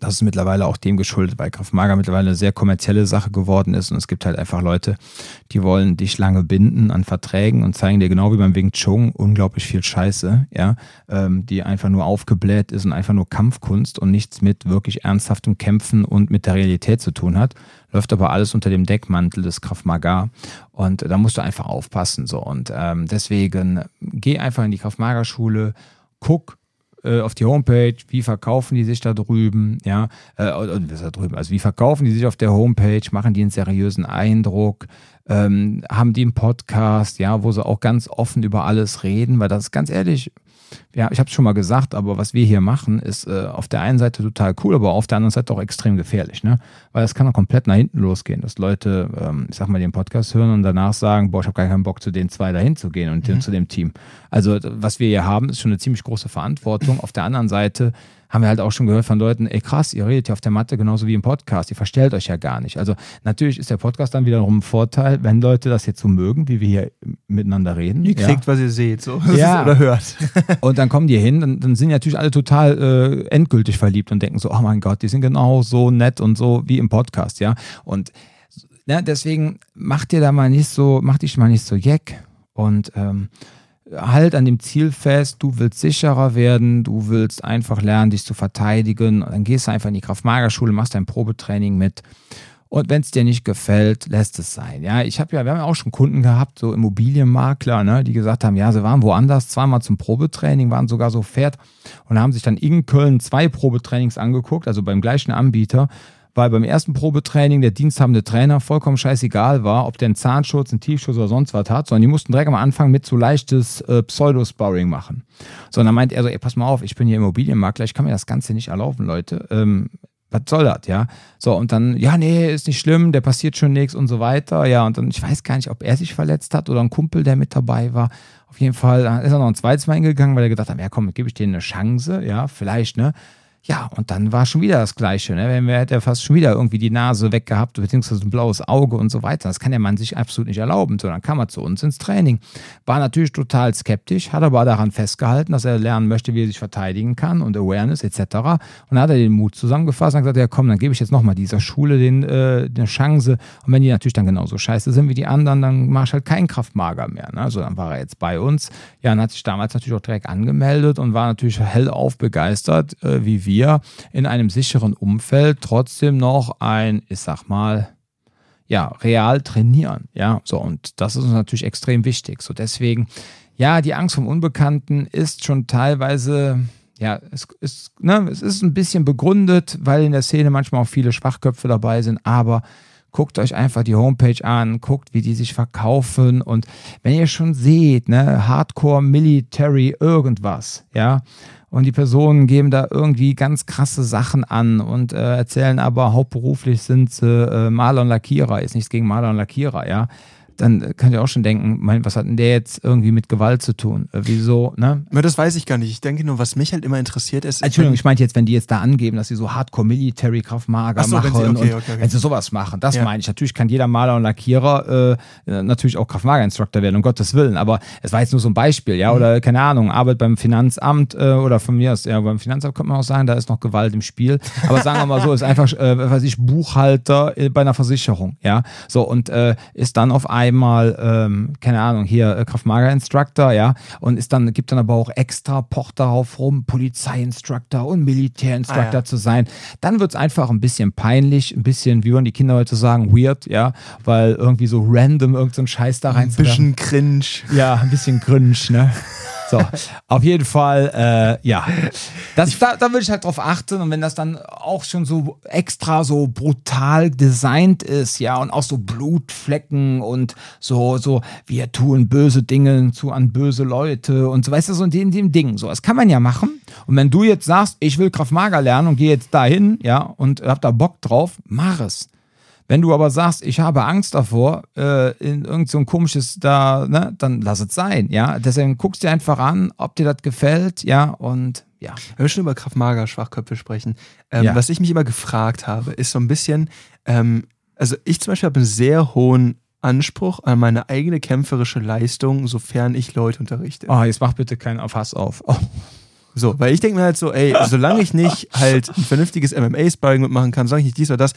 Das ist mittlerweile auch dem geschuldet, weil Kraftmager mittlerweile eine sehr kommerzielle Sache geworden ist. Und es gibt halt einfach Leute, die wollen dich lange binden an Verträgen und zeigen dir genau wie beim Wing Chun unglaublich viel Scheiße, ja, ähm, die einfach nur aufgebläht ist und einfach nur Kampfkunst und nichts mit wirklich ernsthaftem Kämpfen und mit der Realität zu tun hat. Läuft aber alles unter dem Deckmantel des Krav Maga und da musst du einfach aufpassen so. Und ähm, deswegen geh einfach in die Krav Maga Schule, guck äh, auf die Homepage, wie verkaufen die sich da drüben, ja, äh, da drüben, also wie verkaufen die sich auf der Homepage, machen die einen seriösen Eindruck, ähm, haben die einen Podcast, ja, wo sie auch ganz offen über alles reden, weil das ist ganz ehrlich, ja, ich habe es schon mal gesagt, aber was wir hier machen, ist äh, auf der einen Seite total cool, aber auf der anderen Seite auch extrem gefährlich, ne? Weil es kann auch komplett nach hinten losgehen, dass Leute, ähm, ich sag mal, den Podcast hören und danach sagen, boah, ich habe gar keinen Bock, zu den zwei dahin zu gehen und mhm. zu dem Team. Also was wir hier haben, ist schon eine ziemlich große Verantwortung. Auf der anderen Seite haben wir halt auch schon gehört von Leuten, ey krass, ihr redet ja auf der Matte genauso wie im Podcast, ihr verstellt euch ja gar nicht. Also natürlich ist der Podcast dann wiederum ein Vorteil, wenn Leute das jetzt so mögen, wie wir hier miteinander reden. Ihr kriegt, ja. was ihr seht, so ja. oder hört. Und dann kommen die hin, dann, dann sind natürlich alle total äh, endgültig verliebt und denken so, oh mein Gott, die sind genau so nett und so wie im Podcast, ja. Und ja, deswegen macht dir da mal nicht so, mach dich mal nicht so jeck und ähm, halt an dem Ziel fest, du willst sicherer werden, du willst einfach lernen, dich zu verteidigen. Und dann gehst du einfach in die Kraftmagerschule, machst dein Probetraining mit. Und wenn es dir nicht gefällt, lässt es sein. Ja, ich habe ja, wir haben ja auch schon Kunden gehabt, so Immobilienmakler, ne, die gesagt haben, ja, sie waren woanders zweimal zum Probetraining, waren sogar so fährt und haben sich dann in Köln zwei Probetrainings angeguckt, also beim gleichen Anbieter weil beim ersten Probetraining der diensthabende Trainer vollkommen scheißegal war, ob der einen Zahnschutz, einen Tiefschutz oder sonst was hat, sondern die mussten direkt am Anfang mit so leichtes äh, Pseudo-Sparring machen. So, und dann meint er so, ey, pass mal auf, ich bin hier Immobilienmakler, ich kann mir das Ganze nicht erlauben, Leute. Ähm, was soll das, ja? So, und dann, ja, nee, ist nicht schlimm, der passiert schon nichts und so weiter. Ja, und dann, ich weiß gar nicht, ob er sich verletzt hat oder ein Kumpel, der mit dabei war. Auf jeden Fall ist er noch ein zweites Mal hingegangen, weil er gedacht hat, ja komm, gebe ich denen eine Chance, ja, vielleicht, ne? Ja, und dann war schon wieder das Gleiche. Ne? Wenn wir hätte fast schon wieder irgendwie die Nase weggehabt, beziehungsweise ein blaues Auge und so weiter. Das kann der Mann sich absolut nicht erlauben. So, dann kam er zu uns ins Training. War natürlich total skeptisch, hat aber daran festgehalten, dass er lernen möchte, wie er sich verteidigen kann und Awareness etc. Und dann hat er den Mut zusammengefasst und gesagt, ja komm, dann gebe ich jetzt nochmal dieser Schule den, äh, eine Chance. Und wenn die natürlich dann genauso scheiße sind wie die anderen, dann mach ich halt keinen Kraftmager mehr. Ne? Also dann war er jetzt bei uns. Ja, dann hat sich damals natürlich auch direkt angemeldet und war natürlich hellauf begeistert, äh, wie wir wir in einem sicheren Umfeld trotzdem noch ein, ich sag mal, ja, real trainieren. Ja, so und das ist uns natürlich extrem wichtig. So deswegen, ja, die Angst vom Unbekannten ist schon teilweise, ja, es ist, ne, es ist ein bisschen begründet, weil in der Szene manchmal auch viele Schwachköpfe dabei sind, aber guckt euch einfach die Homepage an, guckt, wie die sich verkaufen und wenn ihr schon seht, ne, Hardcore Military irgendwas, ja, und die Personen geben da irgendwie ganz krasse Sachen an und äh, erzählen aber hauptberuflich sind sie äh, Maler und Lackierer, ist nichts gegen Maler und Lackierer, ja dann könnt ihr auch schon denken, mein, was hat denn der jetzt irgendwie mit Gewalt zu tun? Äh, wieso, ne? Das weiß ich gar nicht. Ich denke nur, was mich halt immer interessiert ist. Entschuldigung, ich meinte jetzt, wenn die jetzt da angeben, dass sie so Hardcore Military Kraftmager so, machen, wenn sie, okay, okay, okay. wenn sie sowas machen, das ja. meine ich. Natürlich kann jeder Maler und Lackierer äh, natürlich auch Kraftmager-Instructor werden, um Gottes Willen. Aber es war jetzt nur so ein Beispiel, ja, mhm. oder keine Ahnung, Arbeit beim Finanzamt äh, oder von mir aus, ja, beim Finanzamt könnte man auch sagen, da ist noch Gewalt im Spiel. Aber sagen wir mal so, ist einfach, äh, weiß ich, Buchhalter äh, bei einer Versicherung, ja. So, und äh, ist dann auf einmal einmal, ähm, keine Ahnung, hier äh, Kraftmager-Instructor, ja, und ist dann, gibt dann aber auch extra Poch darauf rum, Polizei-Instructor und Militär-Instructor ah, ja. zu sein. Dann wird es einfach ein bisschen peinlich, ein bisschen, wie wollen die Kinder heute sagen, weird, ja, weil irgendwie so random irgendein so Scheiß da rein. Ein bisschen cringe. Ja, ein bisschen cringe, ne? So, auf jeden Fall, äh, ja. Das, da, da würde ich halt drauf achten und wenn das dann auch schon so extra so brutal designt ist, ja, und auch so Blutflecken und so, so, wir tun böse Dinge zu an böse Leute und so, weißt du, so in dem, dem Ding. So, das kann man ja machen. Und wenn du jetzt sagst, ich will Kraftmager lernen und gehe jetzt dahin, ja, und hab da Bock drauf, mach es. Wenn du aber sagst, ich habe Angst davor, äh, in irgend so ein komisches da, ne, dann lass es sein, ja. Deswegen guckst dir einfach an, ob dir das gefällt, ja, und ja. Wenn wir schon über Kraftmager-Schwachköpfe sprechen, ähm, ja. was ich mich immer gefragt habe, ist so ein bisschen, ähm, also ich zum Beispiel habe einen sehr hohen Anspruch an meine eigene kämpferische Leistung, sofern ich Leute unterrichte. Oh, jetzt mach bitte keinen Fass auf. Oh. So, weil ich denke mir halt so, ey, solange ich nicht halt ein vernünftiges MMA-Sparring mitmachen kann, solange ich nicht dies oder das,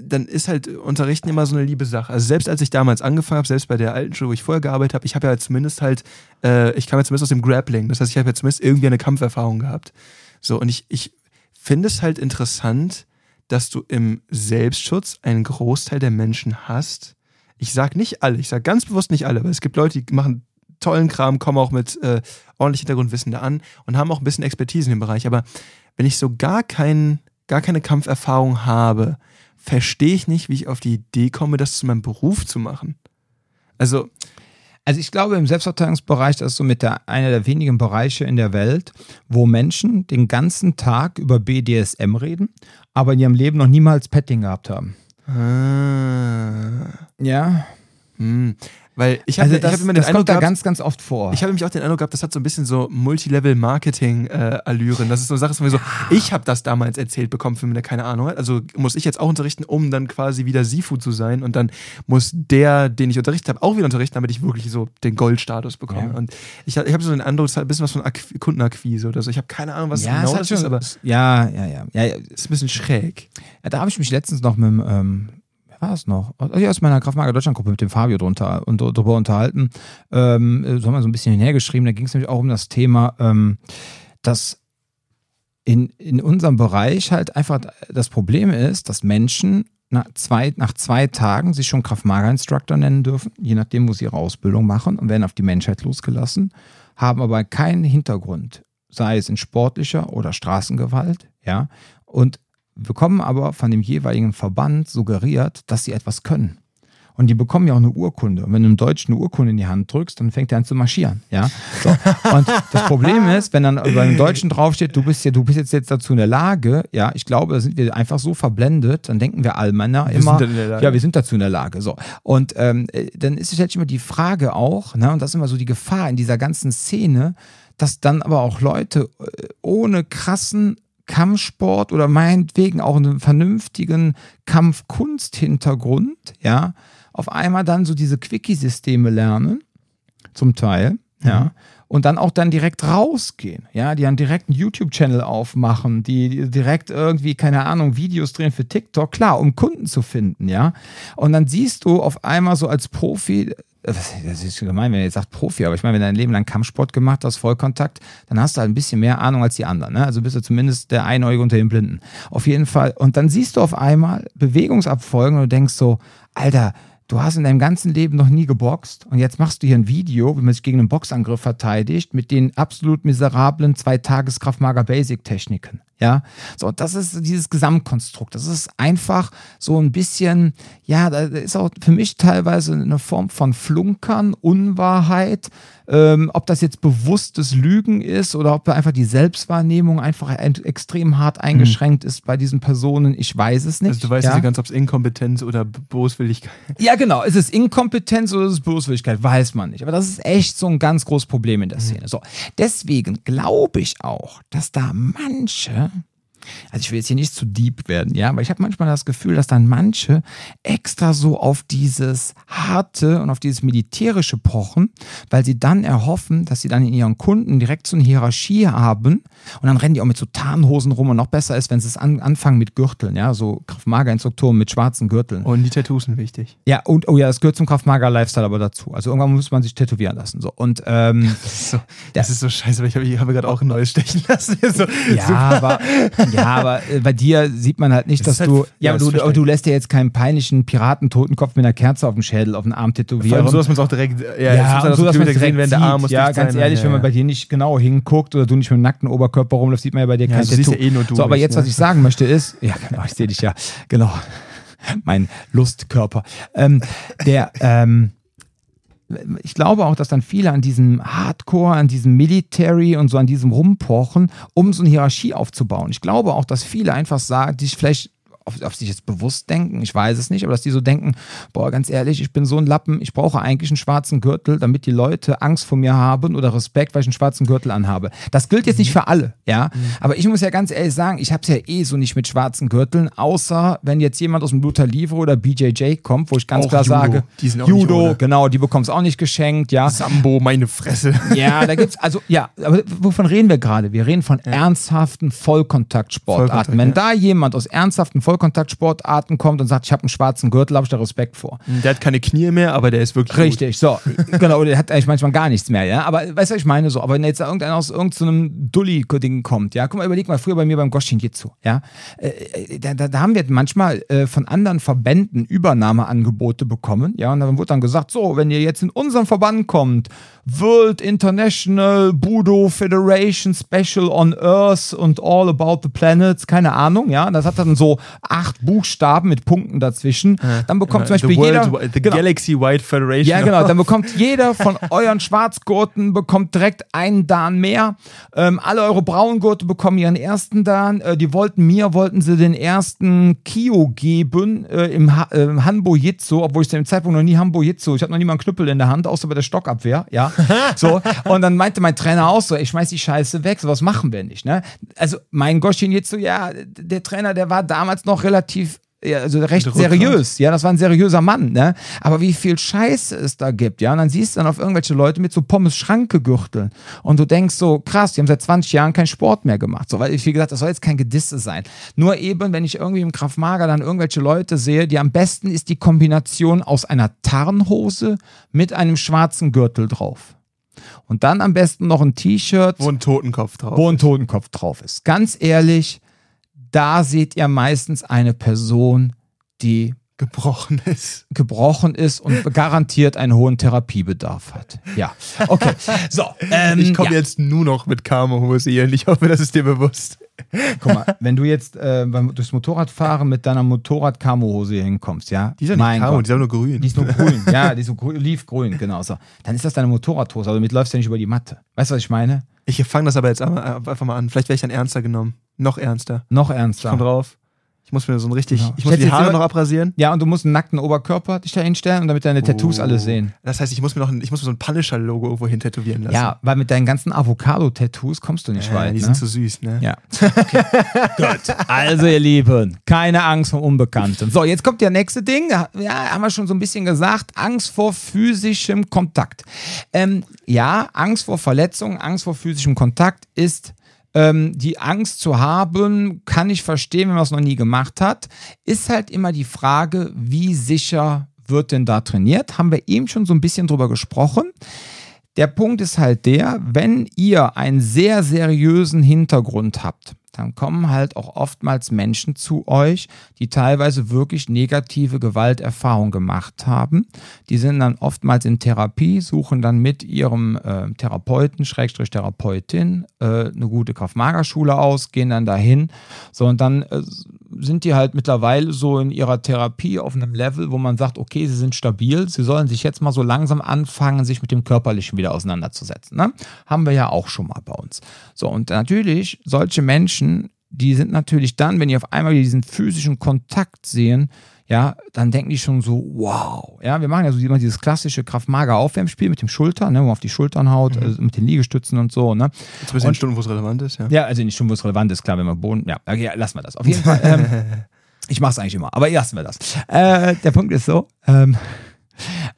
dann ist halt Unterrichten immer so eine liebe Sache. Also selbst als ich damals angefangen habe, selbst bei der alten Schule, wo ich vorher gearbeitet habe, ich habe ja zumindest halt, äh, ich kam ja zumindest aus dem Grappling. Das heißt, ich habe ja zumindest irgendwie eine Kampferfahrung gehabt. So, und ich, ich finde es halt interessant, dass du im Selbstschutz einen Großteil der Menschen hast. Ich sage nicht alle, ich sage ganz bewusst nicht alle, weil es gibt Leute, die machen tollen Kram, kommen auch mit äh, ordentlich Hintergrundwissen da an und haben auch ein bisschen Expertise in dem Bereich. Aber wenn ich so gar, kein, gar keine Kampferfahrung habe, verstehe ich nicht, wie ich auf die Idee komme, das zu meinem Beruf zu machen. Also. Also ich glaube, im Selbstverteidigungsbereich, das ist so mit der, einer der wenigen Bereiche in der Welt, wo Menschen den ganzen Tag über BDSM reden, aber in ihrem Leben noch niemals Petting gehabt haben. Ah. Ja. Hm. Weil ich habe Also ich das, hab immer den das Eindruck kommt da gehabt, ganz, ganz oft vor. ich habe nämlich auch den Eindruck gehabt, das hat so ein bisschen so Multilevel-Marketing-Allüren. das ist so Sache, so, ich habe das damals erzählt bekommen, für mich keine Ahnung hat. Also muss ich jetzt auch unterrichten, um dann quasi wieder Sifu zu sein. Und dann muss der, den ich unterrichtet habe, auch wieder unterrichten, damit ich wirklich so den Goldstatus bekomme. Ja. Und ich, ich habe so den Eindruck, es ist halt ein bisschen was von Akqu Kundenakquise oder so. Ich habe keine Ahnung, was ja, genau hat das ist, aber ja, ja, ja, ja, ja. es ist ein bisschen schräg. Ja, da habe ich mich letztens noch mit dem, ähm, war es noch? Ja, aus meiner Kraftmager Deutschland-Gruppe mit dem Fabio drunter, und, drüber unterhalten. Ähm, äh, so haben wir so ein bisschen hinhergeschrieben. Da ging es nämlich auch um das Thema, ähm, dass in, in unserem Bereich halt einfach das Problem ist, dass Menschen nach zwei, nach zwei Tagen sich schon Kraftmager-Instructor nennen dürfen, je nachdem, wo sie ihre Ausbildung machen und werden auf die Menschheit losgelassen, haben aber keinen Hintergrund, sei es in sportlicher oder Straßengewalt, ja, und bekommen aber von dem jeweiligen Verband suggeriert, dass sie etwas können. Und die bekommen ja auch eine Urkunde. Und wenn du einem Deutschen eine Urkunde in die Hand drückst, dann fängt er an zu marschieren. Ja? So. Und das Problem ist, wenn dann bei einem Deutschen draufsteht, du bist ja, du bist jetzt, jetzt dazu in der Lage, ja, ich glaube, da sind wir einfach so verblendet, dann denken wir Allmänner Wir immer, der Lage. ja, wir sind dazu in der Lage. So. Und ähm, äh, dann ist jetzt immer die Frage auch, ne, und das ist immer so die Gefahr in dieser ganzen Szene, dass dann aber auch Leute äh, ohne krassen Kampfsport oder meinetwegen auch einen vernünftigen Kampfkunst-Hintergrund, ja, auf einmal dann so diese Quickie-Systeme lernen, zum Teil, ja, und dann auch dann direkt rausgehen, ja, die dann direkt einen YouTube-Channel aufmachen, die, direkt irgendwie, keine Ahnung, Videos drehen für TikTok, klar, um Kunden zu finden, ja. Und dann siehst du auf einmal so als Profi, das ist gemein, wenn ihr jetzt sagt Profi, aber ich meine, wenn du dein Leben lang Kampfsport gemacht hast, Vollkontakt, dann hast du halt ein bisschen mehr Ahnung als die anderen. Ne? Also bist du zumindest der Einäugige unter den Blinden. Auf jeden Fall. Und dann siehst du auf einmal Bewegungsabfolgen und du denkst so, Alter, du hast in deinem ganzen Leben noch nie geboxt und jetzt machst du hier ein Video, wie man sich gegen einen Boxangriff verteidigt, mit den absolut miserablen zwei tages basic techniken Ja, so, das ist dieses Gesamtkonstrukt. Das ist einfach so ein bisschen, ja, da ist auch für mich teilweise eine Form von Flunkern, Unwahrheit. Ähm, ob das jetzt bewusstes Lügen ist oder ob einfach die Selbstwahrnehmung einfach ein, extrem hart eingeschränkt ist bei diesen Personen, ich weiß es nicht. Also du weißt ja? nicht ganz, ob es Inkompetenz oder Boswilligkeit Ja, genau. Ist es Inkompetenz oder ist es Böswilligkeit? Weiß man nicht. Aber das ist echt so ein ganz großes Problem in der Szene. So, deswegen glaube ich auch, dass da manche, also ich will jetzt hier nicht zu deep werden, ja, aber ich habe manchmal das Gefühl, dass dann manche extra so auf dieses harte und auf dieses militärische pochen, weil sie dann erhoffen, dass sie dann in ihren Kunden direkt so eine Hierarchie haben und dann rennen die auch mit so Tarnhosen rum und noch besser ist, wenn sie es an, anfangen mit Gürteln, ja, so Kraftmager-Instruktoren mit schwarzen Gürteln. und die Tattoos sind wichtig. Ja, und oh ja, das gehört zum Kraftmager-Lifestyle aber dazu. Also irgendwann muss man sich tätowieren lassen. So. Und ähm, Das ist so, das ist so scheiße, weil ich habe hab gerade auch ein neues stechen lassen. so, ja, aber, ja, aber äh, bei dir sieht man halt nicht, Das dass halt- du. Ja, ja, du, aber du lässt dir jetzt keinen peinlichen Piratentotenkopf mit einer Kerze auf dem Schädel, auf den Arm Vor tätowieren. allem so, dass man es auch direkt, ja, es muss ja, halt so, dass man Kilometer gesehen werden, der Arm muss Ja, ganz sein, ehrlich, ja, wenn man ja. bei dir nicht genau hinguckt oder du nicht mit dem nackten Oberkörper rumläufst, sieht man ja bei dir Ja, kein Tattoo. ja eh nur du, so, aber jetzt, ne? was ich sagen möchte, ist, ja, genau, ich sehe dich ja, genau, mein Lustkörper. Ähm, der, ähm, ich glaube auch, dass dann viele an diesem Hardcore, an diesem Military und so an diesem Rumpochen, um so eine Hierarchie aufzubauen. Ich glaube auch, dass viele einfach sagen, die vielleicht auf, auf sich jetzt bewusst denken, ich weiß es nicht, aber dass die so denken, boah, ganz ehrlich, ich bin so ein Lappen, ich brauche eigentlich einen schwarzen Gürtel, damit die Leute Angst vor mir haben oder Respekt, weil ich einen schwarzen Gürtel anhabe. Das gilt jetzt nicht für alle, ja, aber ich muss ja ganz ehrlich sagen, ich habe es ja eh so nicht mit schwarzen Gürteln, außer wenn jetzt jemand aus dem Luther Livre oder BJJ kommt, wo ich ganz Auch klar Judo. sage, Judo, genau, die bekommst auch nicht geschenkt, ja. Sambo, meine Fresse. Ja, da gibt's, also, ja, aber wovon reden wir gerade? Wir reden von ernsthaften Vollkontaktsportarten. Vollkontakt, Wenn ja. da jemand aus ernsthaften Vollkontaktsportarten kommt und sagt, ich habe einen schwarzen Gürtel, habe ich da Respekt vor. Der hat keine Knie mehr, aber der ist wirklich Richtig, so, genau, der hat eigentlich manchmal gar nichts mehr, ja. Aber weißt du, was ich meine so? Aber wenn jetzt irgendeiner aus irgendeinem Dulli-Ding kommt, ja, guck mal, überleg mal, früher bei mir beim Goshin Jitsu, ja, äh, äh, da, da, da haben wir manchmal äh, von anderen Verbänden Übernahmeangebote bekommen, ja, und dann wurde dann gesagt, so, wenn ihr jetzt in unseren Verband kommt, World International Budo Federation Special on Earth und All About the Planets, keine Ahnung, ja. Das hat dann so acht Buchstaben mit Punkten dazwischen. Dann bekommt zum Beispiel the jeder. World, the genau. Galaxy Wide Federation. Ja, genau. Dann bekommt jeder von euren Schwarzgurten bekommt direkt einen Dan mehr. Ähm, alle eure Braungurte bekommen ihren ersten Dan. Äh, die wollten mir, wollten sie den ersten Kio geben äh, im ha äh, Hanbo Jitsu, obwohl ich zu dem Zeitpunkt noch nie Hanbo Jitsu, ich habe noch nie mal einen Knüppel in der Hand, außer bei der Stockabwehr, ja. so. Und dann meinte mein Trainer auch so, ich schmeiß die Scheiße weg, sowas machen wir nicht, ne? Also mein Goshin Jitsu, ja, der Trainer, der war damals noch relativ ja, also recht seriös, ja, das war ein seriöser Mann, ne? Aber wie viel Scheiße es da gibt, ja, und dann siehst du dann auf irgendwelche Leute mit so Pommes Schrankegürteln und du denkst so, krass, die haben seit 20 Jahren keinen Sport mehr gemacht, so, weil, wie gesagt, das soll jetzt kein Gedisse sein. Nur eben, wenn ich irgendwie im Kraftmager dann irgendwelche Leute sehe, die am besten ist die Kombination aus einer Tarnhose mit einem schwarzen Gürtel drauf. Und dann am besten noch ein T-Shirt, Wo ein Totenkopf drauf. wo ein Totenkopf drauf ist. Ganz ehrlich, da seht ihr meistens eine Person, die gebrochen ist. gebrochen ist und garantiert einen hohen Therapiebedarf hat. Ja, okay. So, ähm, Ich komme ja. jetzt nur noch mit Karma-Hose hier und ich hoffe, das ist dir bewusst. Guck mal, wenn du jetzt äh, beim, durchs Motorradfahren mit deiner Motorrad-Camo-Hose hinkommst, ja? Die ist ja nicht Gott. die ist nur grün. Die ist nur grün, ja, die ist so grün, olivgrün, genau so. Dann ist das deine Motorradhose, aber damit läufst du ja nicht über die Matte. Weißt du, was ich meine? Ich fange das aber jetzt einmal- einfach mal an. Vielleicht wäre ich dann ernster genommen. Noch ernster. Noch Ich ernster. komm drauf. Ich muss mir so ein richtig. Genau. Ich Ich muss hätte die Haare immer- noch abrasieren. Ja, und du musst einen nackten Oberkörper dich da hinstellen und damit deine Tattoos Oh. alle sehen. Das heißt, ich muss mir noch ein, ich muss mir so ein Punisher-Logo irgendwo hin tätowieren lassen. Ja, weil mit deinen ganzen Avocado-Tattoos kommst du nicht äh, weit. die ne? sind zu süß, ne? Ja. Okay. Gut. Also, ihr Lieben, keine Angst vor Unbekannten. So, jetzt kommt der nächste Ding. Ja, haben wir schon so ein bisschen gesagt. Angst vor physischem Kontakt. Ähm, ja, Angst vor Verletzungen, Angst vor physischem Kontakt ist ähm, die Angst zu haben, kann ich verstehen, wenn man es noch nie gemacht hat. Ist halt immer die Frage, wie sicher wird denn da trainiert? Haben wir eben schon so ein bisschen drüber gesprochen. Der Punkt ist halt der, wenn ihr einen sehr seriösen Hintergrund habt, dann kommen halt auch oftmals Menschen zu euch, die teilweise wirklich negative Gewalterfahrungen gemacht haben. Die sind dann oftmals in Therapie, suchen dann mit ihrem äh, Therapeuten, Schrägstrich Therapeutin, äh, eine gute Kraft-Mager-Schule aus, gehen dann dahin. So, und dann äh, sind die halt mittlerweile so in ihrer Therapie auf einem Level, wo man sagt, okay, sie sind stabil, sie sollen sich jetzt mal so langsam anfangen, sich mit dem Körperlichen wieder auseinanderzusetzen. Ne? Haben wir ja auch schon mal bei uns. So, und natürlich, solche Menschen, die sind natürlich dann, wenn die auf einmal diesen physischen Kontakt sehen, ja, dann denken die schon so, wow. Ja, wir machen ja so immer dieses klassische Kraft-Mager-Aufwärmspiel mit dem Schultern, ne, wo man auf die Schultern haut, also mit den Liegestützen und so, ne? Jetzt ein bisschen Und- Stunden, wo es relevant ist, ja. Ja, also nicht schon, wo es relevant ist, klar, wenn man Boden. Ja, okay, ja, lassen wir das. Auf jeden Fall. Ähm, ich mache es eigentlich immer, aber lassen wir das. Äh, der Punkt ist so, ähm,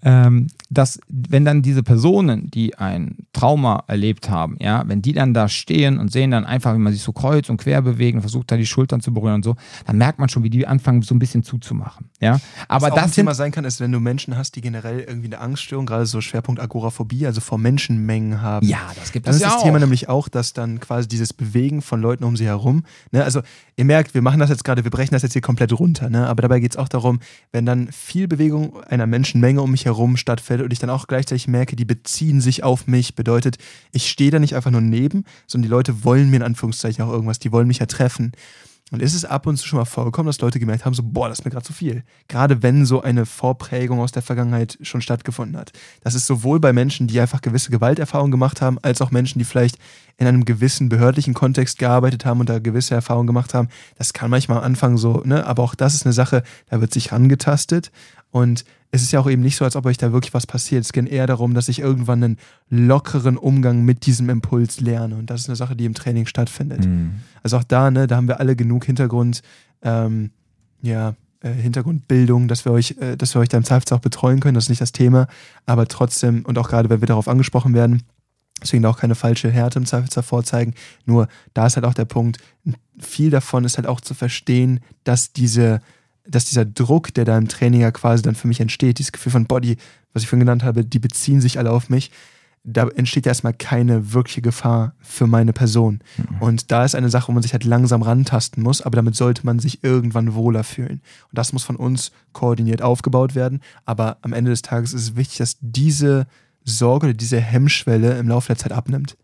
ähm, dass wenn dann diese Personen, die ein Trauma erlebt haben, ja, wenn die dann da stehen und sehen dann einfach, wie man sich so kreuz und quer bewegt und versucht da die Schultern zu berühren und so, dann merkt man schon, wie die anfangen so ein bisschen zuzumachen. Ja, aber Was auch das ein Thema sein kann, ist, wenn du Menschen hast, die generell irgendwie eine Angststörung, gerade so Schwerpunkt Agoraphobie, also vor Menschenmengen haben. ja, das gibt Dann es ist ja das auch. Thema nämlich auch, dass dann quasi dieses Bewegen von Leuten um sie herum, ne, also ihr merkt, wir machen das jetzt gerade, wir brechen das jetzt hier komplett runter, ne, aber dabei geht es auch darum, wenn dann viel Bewegung einer Menschenmenge um mich herum stattfindet und ich dann auch gleichzeitig merke, die beziehen sich auf mich, bedeutet, ich stehe da nicht einfach nur neben, sondern die Leute wollen mir in Anführungszeichen auch irgendwas, die wollen mich ja treffen. Und ist es ab und zu schon mal vorgekommen, dass Leute gemerkt haben, so, boah, das ist mir gerade zu viel. Gerade wenn so eine Vorprägung aus der Vergangenheit schon stattgefunden hat. Das ist sowohl bei Menschen, die einfach gewisse Gewalterfahrungen gemacht haben, als auch Menschen, die vielleicht in einem gewissen behördlichen Kontext gearbeitet haben und da gewisse Erfahrungen gemacht haben. Das kann manchmal am Anfang so, ne, aber auch das ist eine Sache, da wird sich rangetastet. Und es ist ja auch eben nicht so, als ob euch da wirklich was passiert. Es geht eher darum, dass ich irgendwann einen lockeren Umgang mit diesem Impuls lerne. Und das ist eine Sache, die im Training stattfindet. Mhm. Also auch da, ne, da haben wir alle genug Hintergrund, ähm, ja, äh, Hintergrundbildung, dass wir euch, äh, dass wir euch da im Zweifelsfall auch betreuen können. Das ist nicht das Thema. Aber trotzdem, und auch gerade, wenn wir darauf angesprochen werden, deswegen auch keine falsche Härte im Zweifelsfall vorzeigen. Nur da ist halt auch der Punkt, viel davon ist halt auch zu verstehen, dass diese, dass dieser Druck, der da im Training ja quasi dann für mich entsteht, dieses Gefühl von Body, was ich vorhin genannt habe, die beziehen sich alle auf mich, da entsteht ja erstmal keine wirkliche Gefahr für meine Person. Und da ist eine Sache, wo man sich halt langsam rantasten muss, aber damit sollte man sich irgendwann wohler fühlen. Und das muss von uns koordiniert aufgebaut werden. Aber am Ende des Tages ist es wichtig, dass diese Sorge oder diese Hemmschwelle im Laufe der Zeit abnimmt.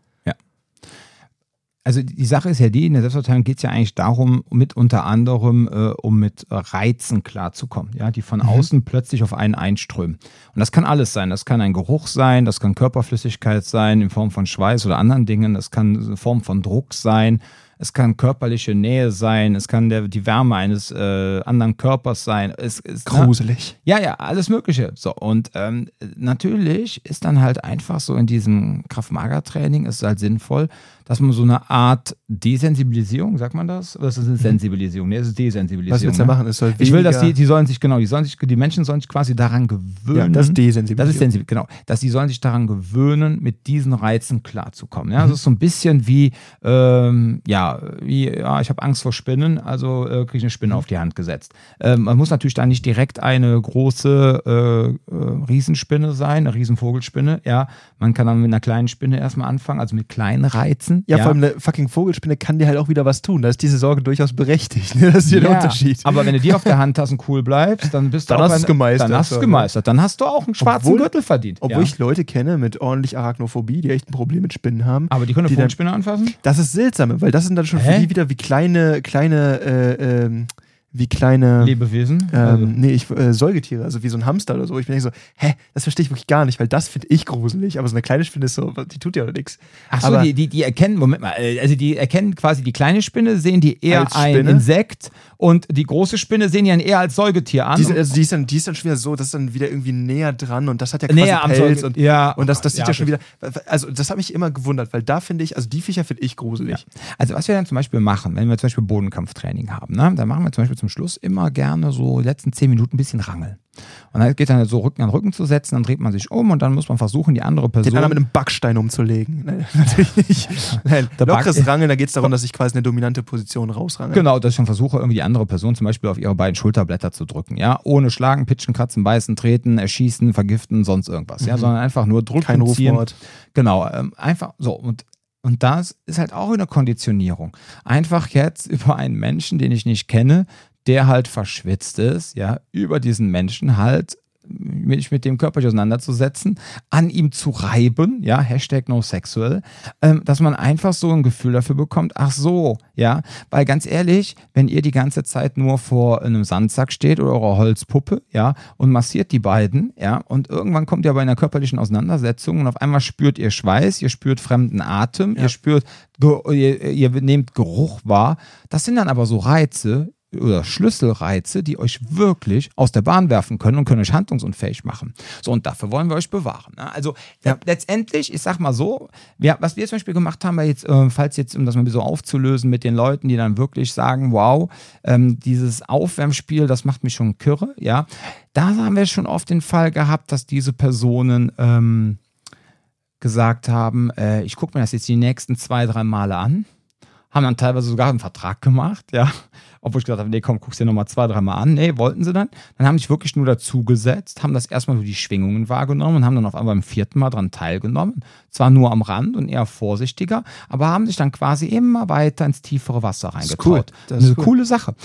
Also die Sache ist ja die, in der Selbstverteilung geht es ja eigentlich darum, mit unter anderem, äh, um mit Reizen klarzukommen, ja, die von Mhm. außen plötzlich auf einen einströmen. Und das kann alles sein. Das kann ein Geruch sein, das kann Körperflüssigkeit sein in Form von Schweiß oder anderen Dingen, das kann eine Form von Druck sein, es kann körperliche Nähe sein, es kann der, die Wärme eines äh, anderen Körpers sein. Es, es, ne? Gruselig. Ja, ja, alles Mögliche. So, und ähm, natürlich ist dann halt einfach so in diesem Kraft-Mager-Training ist halt sinnvoll, dass man so eine Art Desensibilisierung, sagt man das? Oder ist das eine Sensibilisierung? Nee, es ist Desensibilisierung. Mhm. Was willst du ne? da machen? Es soll Ich will, dass die, die sollen sich, genau, die sollen sich, die Menschen sollen sich quasi daran gewöhnen. Ja, das ist Desensibilisierung. Das ist sensibil, genau. Dass die sollen sich daran gewöhnen, mit diesen Reizen klarzukommen. Ja, Mhm. das ist so ein bisschen wie, ähm, ja, wie, ja, ich habe Angst vor Spinnen, also äh, kriege ich eine Mhm. Spinne auf die Hand gesetzt. Ähm, man muss natürlich da nicht direkt eine große äh, äh, Riesenspinne sein, eine Riesenvogelspinne. Ja, man kann dann mit einer kleinen Spinne erstmal anfangen, also mit kleinen Reizen. Ja, vor allem eine fucking Vogelspinne kann dir halt auch wieder was tun. Da ist diese Sorge durchaus berechtigt. Ne? Das ist hier der Ja, Unterschied. Aber wenn du die auf der Hand hast und cool bleibst, dann bist du Dann auch hast ein- gemeistert, Dann hast du es gemeistert. Dann hast du auch einen schwarzen Obwohl- Gürtel verdient. Obwohl ja. ich Leute kenne mit ordentlich Arachnophobie, die echt ein Problem mit Spinnen haben. aber die können eine die dann- Vogelspinne anfassen? Das ist seltsame, weil das sind dann schon für Hä? die wieder wie kleine, kleine, äh, ähm, wie kleine. Lebewesen? Ähm, Also- Nee, ich, äh, Säugetiere, also wie so ein Hamster oder so. Ich bin so, hä, das verstehe ich wirklich gar nicht, weil das finde ich gruselig. Aber so eine kleine Spinne ist so, die tut ja nichts. Ach so, aber- die, die, die erkennen, Moment mal, äh, also die erkennen quasi die kleine Spinne, sehen die eher Als ein? Insekt und die große Spinne sehen die dann eher als Säugetier an. Die, ist- also die, ist dann, die ist dann schon wieder so, das ist dann wieder irgendwie näher dran und das hat ja quasi näher am Pelz und, ja, und das, das sieht ja, ja, schon wieder. Also, das hat mich immer gewundert, weil da finde ich, also die Viecher finde ich gruselig. Also was wir dann zum Beispiel machen, wenn wir zum Beispiel Bodenkampftraining haben, ne, dann machen wir zum Beispiel zum Schluss immer gerne so die letzten zehn Minuten ein bisschen rangeln. Und dann geht dann so Rücken an Rücken zu setzen, dann dreht man sich um und dann muss man versuchen, die andere Person. Den anderen mit einem Backstein umzulegen. Nein, natürlich nicht. Nein, Der Back- lockeres Rangeln, da geht es darum, dass ich quasi eine dominante Position rausrange. Genau, dass ich dann versuche, irgendwie die andere Person zum Beispiel auf ihre beiden Schulterblätter zu drücken. Ja, ohne Schlagen, Pitchen, Kratzen, Beißen, Treten, Erschießen, Vergiften, sonst irgendwas. Ja, sondern einfach nur drücken, Kein. Rufmord. Genau, ähm, einfach so. Und, und das ist halt auch eine Konditionierung. Einfach jetzt über einen Menschen, den ich nicht kenne, der halt verschwitzt ist, ja, über diesen Menschen halt mich mit dem körperlich auseinanderzusetzen, an ihm zu reiben, ja, Hashtag no sexual, ähm, dass man einfach so ein Gefühl dafür bekommt, ach so, ja, weil ganz ehrlich, wenn ihr die ganze Zeit nur vor einem Sandsack steht oder eurer Holzpuppe, ja, und massiert die beiden, ja, und irgendwann kommt ihr bei einer körperlichen Auseinandersetzung und auf einmal spürt ihr Schweiß, ihr spürt fremden Atem, ihr spürt, ihr, ihr nehmt Geruch wahr, das sind dann aber so Reize, oder Schlüsselreize, die euch wirklich aus der Bahn werfen können und können euch handlungsunfähig machen. So, und dafür wollen wir euch bewahren. Ne? Also Ja. letztendlich, ich sag mal so, wir, was wir zum Beispiel gemacht haben, war jetzt, äh, falls jetzt, um das mal so aufzulösen mit den Leuten, die dann wirklich sagen, wow, ähm, dieses Aufwärmspiel, das macht mich schon kirre, ja, da haben wir schon oft den Fall gehabt, dass diese Personen ähm, gesagt haben, äh, ich gucke mir das jetzt die nächsten zwei, drei Male an haben dann teilweise sogar einen Vertrag gemacht, ja. Obwohl ich gesagt habe, nee, komm, guck's dir nochmal zwei, dreimal an. Nee, wollten sie dann. Dann haben sich wirklich nur dazugesetzt, haben das erstmal so die Schwingungen wahrgenommen und haben dann auf einmal beim vierten Mal dran teilgenommen. Zwar nur am Rand und eher vorsichtiger, aber haben sich dann quasi immer weiter ins tiefere Wasser ist reingetraut. cool. Das ist Eine cool. coole Sache.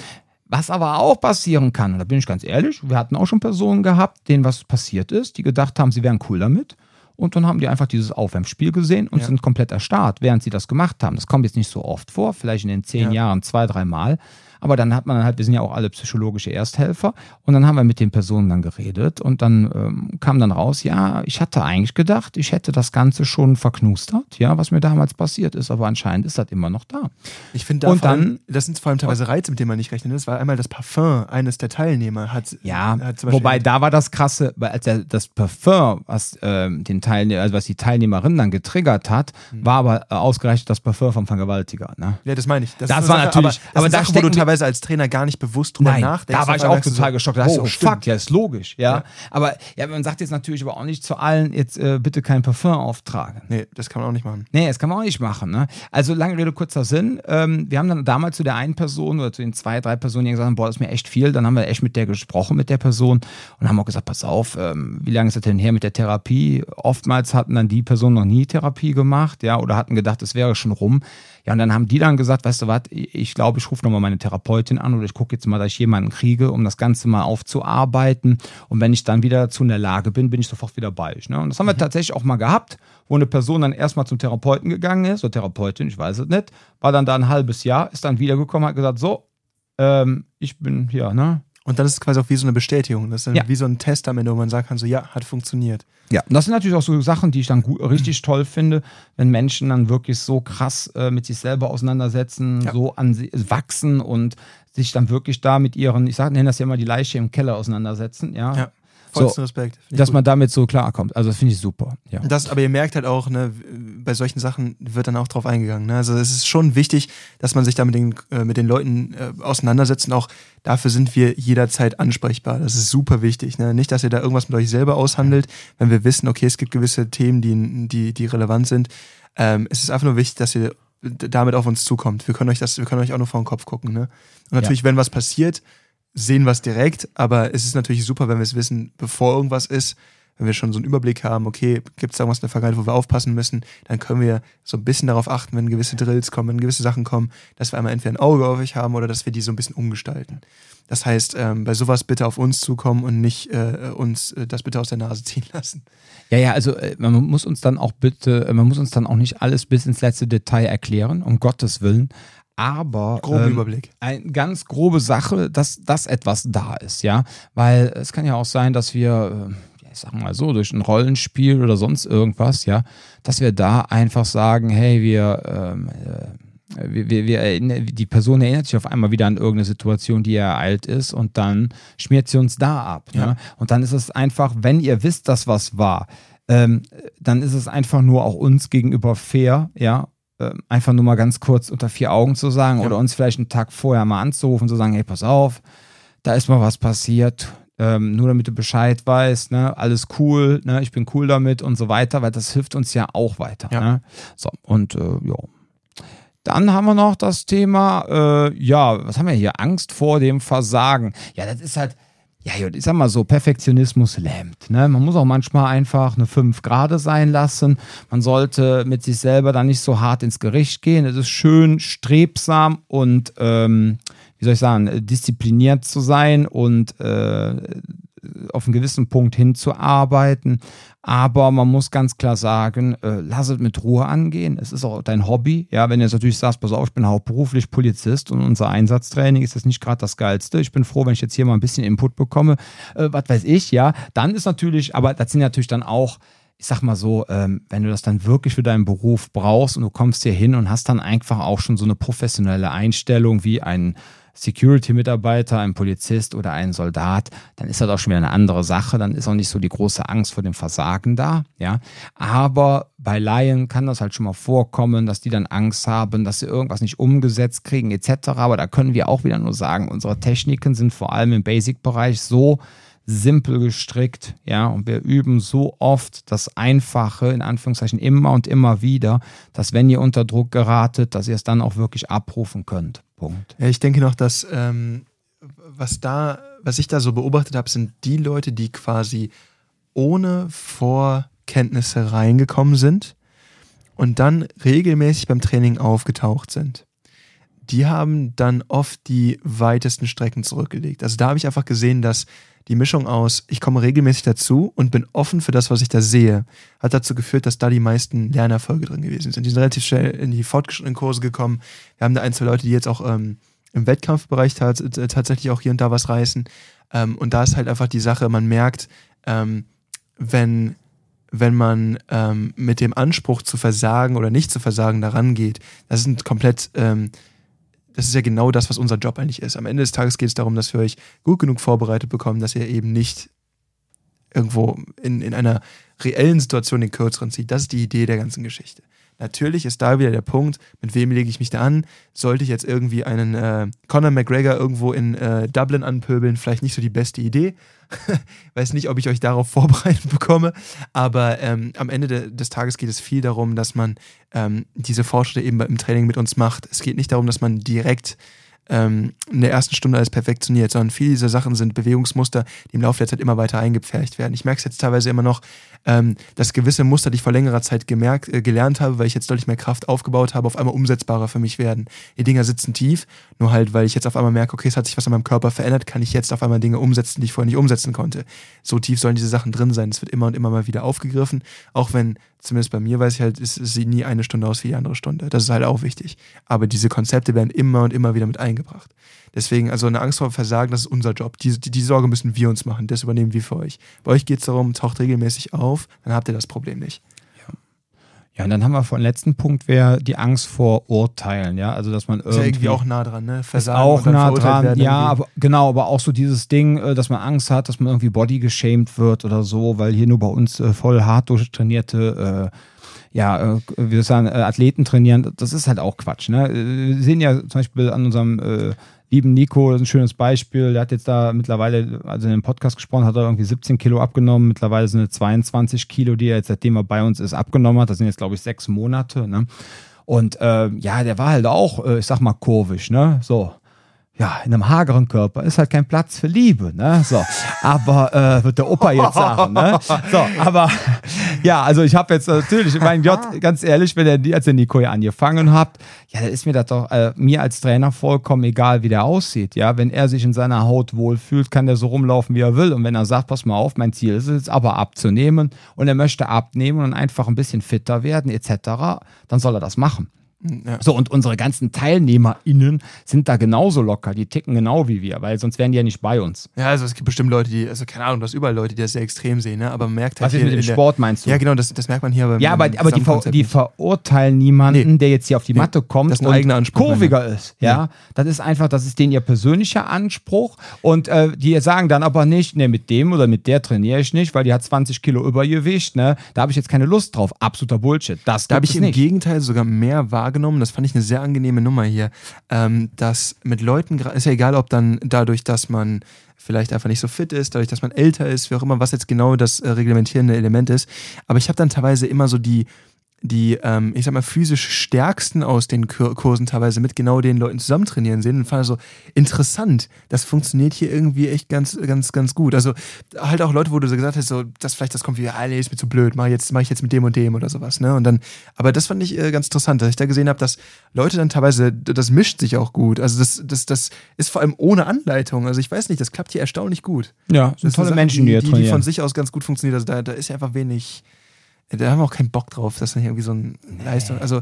Was aber auch passieren kann, und da bin ich ganz ehrlich, wir hatten auch schon Personen gehabt, denen was passiert ist, die gedacht haben, sie wären cool damit. Und dann haben die einfach dieses Aufwärmspiel gesehen und Ja. sind komplett erstarrt, während sie das gemacht haben. Das kommt jetzt nicht so oft vor, vielleicht in den zehn Ja. Jahren zwei, dreimal. Aber dann hat man halt, wir sind ja auch alle psychologische Ersthelfer, und dann haben wir mit den Personen dann geredet und dann ähm, kam dann raus, ja, ich hatte eigentlich gedacht, ich hätte das Ganze schon verknustert, ja, was mir damals passiert ist, aber anscheinend ist das immer noch da. Ich finde da Und vor allem, dann- das sind vor allem teilweise Reize, mit denen man nicht rechnet. Das war einmal das Parfum eines der Teilnehmer. Hat, Ja, hat wobei da war das krasse, weil als er das Parfum, was ähm, den Teilnehmer, also was die Teilnehmerin dann getriggert hat, Hm. war aber äh, ausgerechnet das Parfum vom Vergewaltiger. Ne? Ja, das meine ich. Das eine war Sache, natürlich- aber, aber das da Sache, stecken- teilweise als Trainer gar nicht bewusst drüber Nein, nachdenkst. da war ich auch total so, geschockt. Da oh, oh, stimmt. fuck, ja, ist logisch, ja. Ja. Aber ja, man sagt jetzt natürlich aber auch nicht zu allen, jetzt äh, bitte kein Parfum auftragen. Nee, das kann man auch nicht machen. Nee, das kann man auch nicht machen. Ne? Also lange Rede, kurzer Sinn. Ähm, wir haben dann damals zu der einen Person oder zu den zwei, drei Personen, die gesagt haben, boah, das ist mir echt viel. Dann haben wir echt mit der gesprochen, mit der Person und haben auch gesagt, pass auf, ähm, wie lange ist das denn her mit der Therapie? oftmals hatten dann die Personen noch nie Therapie gemacht, ja, oder hatten gedacht, es wäre schon rum. Ja, und dann haben die dann gesagt, weißt du was, ich glaube, ich rufe nochmal meine Therapeutin an oder ich gucke jetzt mal, dass ich jemanden kriege, um das Ganze mal aufzuarbeiten. Und wenn ich dann wieder dazu in der Lage bin, bin ich sofort wieder bei euch. Ne? Und das haben wir mhm. tatsächlich auch mal gehabt, wo eine Person dann erstmal zum Therapeuten gegangen ist, oder Therapeutin, ich weiß es nicht, war dann da ein halbes Jahr, ist dann wiedergekommen, hat gesagt, so, ähm, ich bin hier, ne? Und dann ist es quasi auch wie so eine Bestätigung. Das ist ja. wie so ein Test am Ende, wo man sagen kann, so ja, hat funktioniert. Ja, und das sind natürlich auch so Sachen, die ich dann gut, richtig toll finde, wenn Menschen dann wirklich so krass äh, mit sich selber auseinandersetzen, ja. so an sie wachsen und sich dann wirklich da mit ihren, ich sage, nenne das ja immer die Leiche im Keller auseinandersetzen, ja. ja. Vollsten so, Respekt. Dass gut. man damit so klarkommt. Also das finde ich super. Ja. Das, aber ihr merkt halt auch, ne, bei solchen Sachen wird dann auch drauf eingegangen. Ne? Also es ist schon wichtig, dass man sich da mit den, äh, mit den Leuten äh, auseinandersetzt und auch dafür sind wir jederzeit ansprechbar. Das ist super wichtig. Ne? Nicht, dass ihr da irgendwas mit euch selber aushandelt, wenn wir wissen, okay, es gibt gewisse Themen, die, die, die relevant sind. Ähm, es ist einfach nur wichtig, dass ihr damit auf uns zukommt. Wir können euch das, wir können euch auch nur vor den Kopf gucken. Ne? Und natürlich, ja. wenn was passiert, sehen wir es direkt, aber es ist natürlich super, wenn wir es wissen, bevor irgendwas ist, wenn wir schon so einen Überblick haben, okay, gibt es irgendwas in der Vergangenheit, wo wir aufpassen müssen, dann können wir so ein bisschen darauf achten, wenn gewisse Drills kommen, wenn gewisse Sachen kommen, dass wir einmal entweder ein Auge auf euch haben oder dass wir die so ein bisschen umgestalten. Das heißt, ähm, bei sowas bitte auf uns zukommen und nicht äh, uns äh, das bitte aus der Nase ziehen lassen. Ja, ja, also äh, man muss uns dann auch bitte, äh, man muss uns dann auch nicht alles bis ins letzte Detail erklären, um Gottes Willen aber ähm, Überblick. Eine ganz grobe Sache, dass das etwas da ist, ja, weil es kann ja auch sein, dass wir äh, ich sag mal so durch ein Rollenspiel oder sonst irgendwas, ja, dass wir da einfach sagen, hey, wir ähm, äh, wir, wir, wir, die Person erinnert sich auf einmal wieder an irgendeine Situation, die ereilt ist und dann schmiert sie uns da ab. Ja. Ne? Und dann ist es einfach, wenn ihr wisst, dass was war, ähm, dann ist es einfach nur auch uns gegenüber fair, ja, ähm, einfach nur mal ganz kurz unter vier Augen zu sagen ja. oder uns vielleicht einen Tag vorher mal anzurufen, zu sagen, hey, pass auf, da ist mal was passiert, ähm, nur damit du Bescheid weißt, ne, alles cool, ne, ich bin cool damit und so weiter, weil das hilft uns ja auch weiter. Ja. Ne? So, und äh, ja. Dann haben wir noch das Thema, äh, ja, was haben wir hier? Angst vor dem Versagen. Ja, das ist halt, ja, ich sag mal so, Perfektionismus lähmt. Ne? Man muss auch manchmal einfach eine 5 Grade sein lassen. Man sollte mit sich selber dann nicht so hart ins Gericht gehen. Es ist schön strebsam und, ähm, wie soll ich sagen, diszipliniert zu sein und äh, auf einen gewissen Punkt hinzuarbeiten. Aber man muss ganz klar sagen, äh, lass es mit Ruhe angehen. Es ist auch dein Hobby. Ja, wenn du jetzt natürlich sagst, pass auf, ich bin hauptberuflich Polizist und unser Einsatztraining ist jetzt nicht gerade das Geilste. Ich bin froh, wenn ich jetzt hier mal ein bisschen Input bekomme. Äh, was weiß ich, ja. Dann ist natürlich, aber das sind natürlich dann auch ich sag mal so, ähm, wenn du das dann wirklich für deinen Beruf brauchst und du kommst hier hin und hast dann einfach auch schon so eine professionelle Einstellung wie ein Security-Mitarbeiter, ein Polizist oder ein Soldat, dann ist das auch schon wieder eine andere Sache. Dann ist auch nicht so die große Angst vor dem Versagen da. Ja, aber bei Laien kann das halt schon mal vorkommen, dass die dann Angst haben, dass sie irgendwas nicht umgesetzt kriegen etc. Aber da können wir auch wieder nur sagen, unsere Techniken sind vor allem im Basic-Bereich so simpel gestrickt, ja, und wir üben so oft das Einfache, in Anführungszeichen, immer und immer wieder, dass wenn ihr unter Druck geratet, dass ihr es dann auch wirklich abrufen könnt. Punkt. Ja, ich denke noch, dass ähm, was da, was ich da so beobachtet habe, sind die Leute, die quasi ohne Vorkenntnisse reingekommen sind und dann regelmäßig beim Training aufgetaucht sind die haben dann oft die weitesten Strecken zurückgelegt. Also da habe ich einfach gesehen, dass die Mischung aus, ich komme regelmäßig dazu und bin offen für das, was ich da sehe, hat dazu geführt, dass da die meisten Lernerfolge drin gewesen sind. Die sind relativ schnell in die fortgeschrittenen Kurse gekommen. Wir haben da ein, zwei Leute, die jetzt auch ähm, im Wettkampfbereich tatsächlich auch hier und da was reißen. Ähm, und da ist halt einfach die Sache, man merkt, ähm, wenn, wenn man ähm, mit dem Anspruch zu versagen oder nicht zu versagen daran geht, das sind komplett ähm, das ist ja genau das, was unser Job eigentlich ist. Am Ende des Tages geht es darum, dass wir euch gut genug vorbereitet bekommen, dass ihr eben nicht irgendwo in, in einer reellen Situation den Kürzeren zieht. Das ist die Idee der ganzen Geschichte. Natürlich ist da wieder der Punkt, mit wem lege ich mich da an? Sollte ich jetzt irgendwie einen äh, Conor McGregor irgendwo in äh, Dublin anpöbeln? Vielleicht nicht so die beste Idee. Weiß nicht, ob ich euch darauf vorbereitet bekomme, aber ähm, am Ende de des Tages geht es viel darum, dass man ähm, diese Fortschritte eben im Training mit uns macht. Es geht nicht darum, dass man direkt ähm, in der ersten Stunde alles perfektioniert, sondern viele dieser Sachen sind Bewegungsmuster, die im Laufe der Zeit immer weiter eingepfercht werden. Ich merke es jetzt teilweise immer noch, ähm, dass gewisse Muster, die ich vor längerer Zeit gemerkt, äh, gelernt habe, weil ich jetzt deutlich mehr Kraft aufgebaut habe, auf einmal umsetzbarer für mich werden. Die Dinger sitzen tief, nur halt, weil ich jetzt auf einmal merke, okay, es hat sich was an meinem Körper verändert, kann ich jetzt auf einmal Dinge umsetzen, die ich vorher nicht umsetzen konnte. So tief sollen diese Sachen drin sein. Es wird immer und immer mal wieder aufgegriffen, auch wenn zumindest bei mir weiß ich halt, es sieht nie eine Stunde aus wie die andere Stunde. Das ist halt auch wichtig. Aber diese Konzepte werden immer und immer wieder mit eingebracht. Deswegen, also eine Angst vor Versagen, das ist unser Job. Die, die, die Sorge müssen wir uns machen. Das übernehmen wir für euch. Bei euch geht es darum, taucht regelmäßig auf, dann habt ihr das Problem nicht. Ja, und dann haben wir vor dem letzten Punkt wäre die Angst vor Urteilen, ja, also dass man irgendwie, ist ja irgendwie auch nah dran, ne? Versagen ist auch nah dran, ja, aber genau, aber auch so dieses Ding, äh, dass man Angst hat, dass man irgendwie body geshamed wird oder so, weil hier nur bei uns äh, voll hart durchtrainierte äh, ja, äh, wie soll ich sagen, äh, Athleten trainieren, das ist halt auch Quatsch. Ne? Wir sehen ja zum Beispiel an unserem äh, lieben Nico, das ist ein schönes Beispiel. Der hat jetzt da mittlerweile, also in dem Podcast gesprochen, hat er irgendwie 17 Kilo abgenommen. Mittlerweile sind es 22 Kilo, die er jetzt, seitdem er bei uns ist, abgenommen hat. Das sind jetzt, glaube ich, sechs Monate. Ne? Und äh, ja, der war halt auch, äh, ich sag mal, kurvisch, ne? So ja, in einem hageren Körper ist halt kein Platz für Liebe, ne? So, aber äh, wird der Opa jetzt sagen, ne? So, aber ja, also ich habe jetzt natürlich, mein Gott, ganz ehrlich, wenn ihr als ihr Nico ja angefangen habt, ja, dann ist mir das doch äh, mir als Trainer vollkommen egal, wie der aussieht, ja. Wenn er sich in seiner Haut wohlfühlt, kann der so rumlaufen, wie er will. Und wenn er sagt, pass mal auf, mein Ziel ist es aber abzunehmen und er möchte abnehmen und einfach ein bisschen fitter werden etc., dann soll er das machen. Ja. So, und unsere ganzen TeilnehmerInnen sind da genauso locker, die ticken genau wie wir, weil sonst wären die ja nicht bei uns. Ja, also es gibt bestimmt Leute, die, also keine Ahnung, du hast überall Leute, die das sehr extrem sehen, ne? aber man merkt halt. Was ist mit dem Sport meinst du? Ja, genau, das, das merkt man hier aber. Ja, aber, aber die, ver die verurteilen niemanden, nee. der jetzt hier auf die nee. Matte kommt das ist ein eigener Anspruch, kurviger meine. ist. Ja? ja? das ist einfach, das ist denen ihr persönlicher Anspruch und äh, die sagen dann aber nicht, ne, mit dem oder mit der trainiere ich nicht, weil die hat 20 Kilo Übergewicht, ne? da habe ich jetzt keine Lust drauf. Absoluter Bullshit. Das da habe ich im. Gegenteil sogar mehr wahrgenommen, das fand ich eine sehr angenehme Nummer hier, ähm, dass mit Leuten, ist ja egal, ob dann dadurch, dass man vielleicht einfach nicht so fit ist, dadurch, dass man älter ist, wie auch immer, was jetzt genau das äh, reglementierende Element ist. Aber ich habe dann teilweise immer so die, die, ähm, ich sag mal, physisch stärksten aus den Kursen teilweise mit genau den Leuten zusammen trainieren sehen und fand so interessant. Das funktioniert hier irgendwie echt ganz, ganz, ganz gut. Also halt auch Leute, wo du so gesagt hast, so, das vielleicht das kommt wie, ah, nee, ist mir zu blöd, mach, jetzt, mach ich jetzt mit dem und dem oder sowas, ne? Und dann, aber das fand ich äh, ganz interessant, dass ich da gesehen habe, dass Leute dann teilweise, das mischt sich auch gut. Also das, das, das ist vor allem ohne Anleitung. Also ich weiß nicht, das klappt hier erstaunlich gut. Ja, das sind tolle Sache, Menschen, die, die, die von sich aus ganz gut funktioniert. Also da, da ist ja einfach wenig da haben wir auch keinen Bock drauf, dass dann irgendwie so ein nee. Leistung, also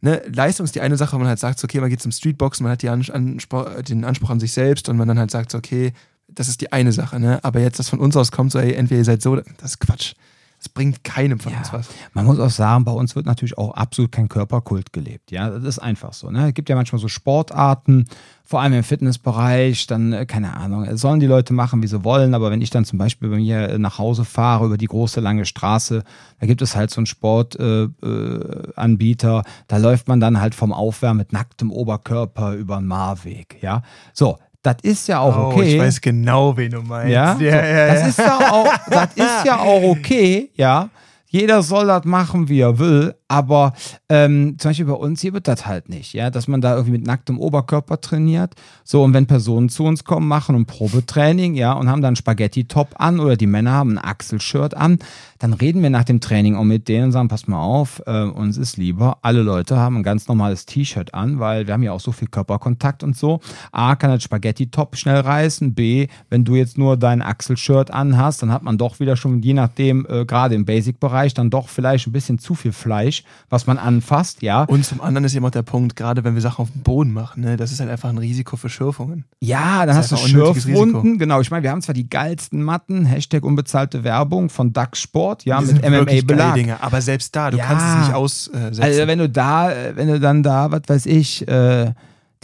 ne, Leistung ist die eine Sache, wo man halt sagt, okay, man geht zum Streetboxen, man hat die Anspruch, den Anspruch an sich selbst und man dann halt sagt, okay, das ist die eine Sache, ne? Aber jetzt, das von uns aus kommt, so, ey, entweder ihr seid so, das ist Quatsch. Das bringt keinem von ja, uns was. Man muss auch sagen, bei uns wird natürlich auch absolut kein Körperkult gelebt. Ja, das ist einfach so. Ne? Es gibt ja manchmal so Sportarten, vor allem im Fitnessbereich, dann, äh, keine Ahnung, sollen die Leute machen, wie sie wollen, aber wenn ich dann zum Beispiel bei mir äh, nach Hause fahre über die große lange Straße, da gibt es halt so einen Sportanbieter, äh, äh, da läuft man dann halt vom Aufwärmen mit nacktem Oberkörper über den Marweg, ja. So, das ist ja auch oh, okay. Ich weiß genau, wen du meinst. Ja, ja, ja, ja. Das, ist ja auch, das ist ja auch okay, ja. Jeder soll das machen, wie er will, aber ähm, zum Beispiel bei uns hier wird das halt nicht, ja, dass man da irgendwie mit nacktem Oberkörper trainiert. So, und wenn Personen zu uns kommen, machen ein Probetraining, ja, und haben dann Spaghetti-Top an oder die Männer haben ein Achselshirt an, dann reden wir nach dem Training auch mit denen und sagen, pass mal auf, äh, uns ist lieber, alle Leute haben ein ganz normales T-Shirt an, weil wir haben ja auch so viel Körperkontakt und so. A, kann das Spaghetti-Top schnell reißen, B, wenn du jetzt nur dein Achselshirt anhast, dann hat man doch wieder schon, je nachdem, äh, gerade im Basic-Bereich, dann doch vielleicht ein bisschen zu viel Fleisch was man anfasst, ja. Und zum anderen ist eben auch der Punkt, gerade wenn wir Sachen auf dem Boden machen, ne, das ist halt einfach ein Risiko für Schürfungen. Ja, dann hast du Schürfwunden. Genau, ich meine, wir haben zwar die geilsten Matten, Hashtag unbezahlte Werbung von DAX Sport, ja, mit MMA-Belag. Aber selbst da, du ja, kannst es nicht aussetzen. Also wenn du da, wenn du dann da, was weiß ich, äh,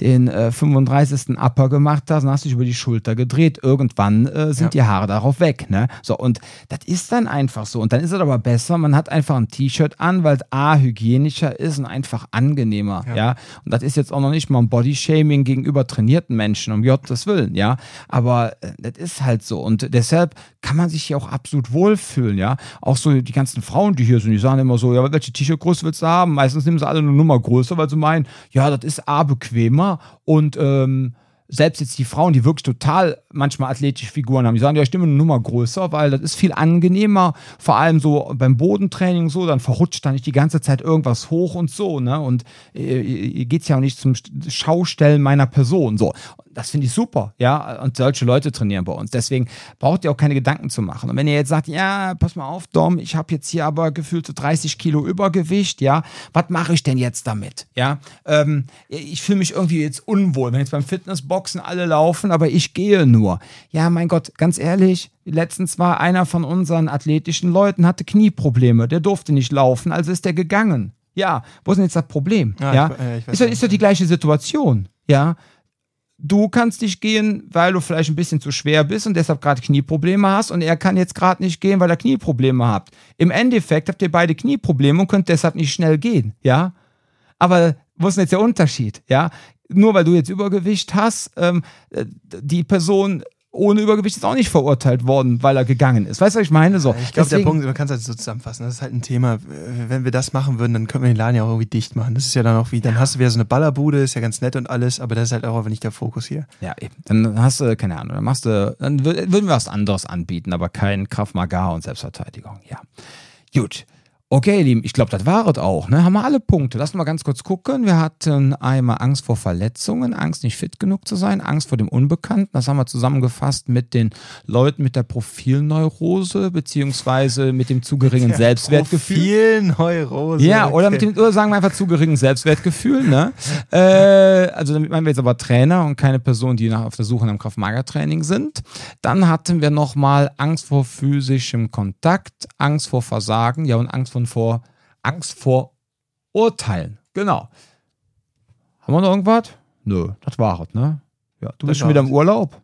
den äh, 35. Upper gemacht hast, dann hast du dich über die Schulter gedreht. Irgendwann äh, sind ja. die Haare darauf weg. Ne? So, und das ist dann einfach so. Und dann ist es aber besser, man hat einfach ein T-Shirt an, weil es A, hygienischer ist und einfach angenehmer. Ja. ja. Und das ist jetzt auch noch nicht mal ein Bodyshaming gegenüber trainierten Menschen, um Gottes Willen, ja. Aber äh, das ist halt so. Und deshalb kann man sich hier auch absolut wohlfühlen, ja. Auch so die ganzen Frauen, die hier sind, die sagen immer so, ja, welche T-Shirt-Größe willst du haben? Meistens nehmen sie alle eine Nummer größer, weil sie meinen, ja, das ist A bequemer immer. Und ähm, selbst jetzt die Frauen, die wirklich total manchmal athletische Figuren haben, die sagen, ja, ich nehme eine Nummer größer, weil das ist viel angenehmer, vor allem so beim Bodentraining so, dann verrutscht da nicht die ganze Zeit irgendwas hoch und so, ne? Und äh, ihr geht ja auch nicht zum Schaustellen meiner Person, so das finde ich super, ja, und solche Leute trainieren bei uns. Deswegen braucht ihr auch keine Gedanken zu machen. Und wenn ihr jetzt sagt, ja, pass mal auf, Dom, ich habe jetzt hier aber gefühlt so 30 Kilo Übergewicht, ja, was mache ich denn jetzt damit, ja? Ähm, ich fühle mich irgendwie jetzt unwohl, wenn jetzt beim Fitnessboxen alle laufen, aber ich gehe nur. Ja, mein Gott, ganz ehrlich, letztens war einer von unseren athletischen Leuten, hatte Knieprobleme, der durfte nicht laufen, also ist der gegangen. Ja, wo ist denn jetzt das Problem? Ja, ja? Ich, ich ist, doch, ist doch die gleiche Situation. Ja, du kannst nicht gehen, weil du vielleicht ein bisschen zu schwer bist und deshalb gerade Knieprobleme hast und er kann jetzt gerade nicht gehen, weil er Knieprobleme hat. Im Endeffekt habt ihr beide Knieprobleme und könnt deshalb nicht schnell gehen, ja? Aber wo ist denn jetzt der Unterschied, ja? Nur weil du jetzt Übergewicht hast, ähm, äh, die Person ohne Übergewicht ist auch nicht verurteilt worden, weil er gegangen ist. Weißt du, was ich meine? So, ich glaube, der Punkt, man kann es halt so zusammenfassen. Das ist halt ein Thema, wenn wir das machen würden, dann könnten wir den Laden ja auch irgendwie dicht machen. Das ist ja dann auch wie, dann hast du wieder so eine Ballerbude, ist ja ganz nett und alles, aber das ist halt auch einfach nicht der Fokus hier. Ja, eben. Dann hast du, keine Ahnung, dann machst du, dann würden wir was anderes anbieten, aber kein Kraft Maga und Selbstverteidigung. Ja. Gut. Okay, ihr Lieben, ich glaube, das war es auch. Ne? Haben wir alle Punkte. Lass mal ganz kurz gucken. Wir hatten einmal Angst vor Verletzungen, Angst nicht fit genug zu sein, Angst vor dem Unbekannten. Das haben wir zusammengefasst mit den Leuten mit der Profilneurose, beziehungsweise mit dem zu geringen ja, Selbstwertgefühl. Profilneurose. Ja, oder, mit dem, oder sagen wir einfach zu geringen Selbstwertgefühl. Ne? äh, also damit meinen wir jetzt aber Trainer und keine Personen, die nach, auf der Suche nach Kraft-Mager-Training sind. Dann hatten wir nochmal Angst vor physischem Kontakt, Angst vor Versagen, ja, und Angst vor und vor Angst vor Urteilen. Genau. Haben wir noch irgendwas? Nö, das war es, ne? Ja, du das bist schon wieder im Urlaub?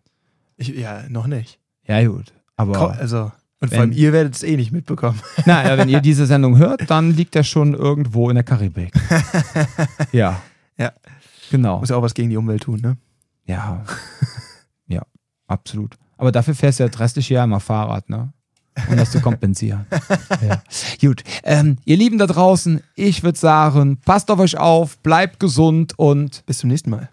Ich, ja, noch nicht. Ja, gut. Aber. Also, und vor allem, ihr werdet es eh nicht mitbekommen. Na, ja, wenn ihr diese Sendung hört, dann liegt er schon irgendwo in der Karibik. ja. Ja. Genau. Muss ja auch was gegen die Umwelt tun, ne? Ja. ja, absolut. Aber dafür fährst du ja das restliche Jahr immer Fahrrad, ne? Um das zu kompensieren. ja. Gut, ähm, ihr Lieben da draußen, ich würde sagen, passt auf euch auf, bleibt gesund und bis zum nächsten Mal.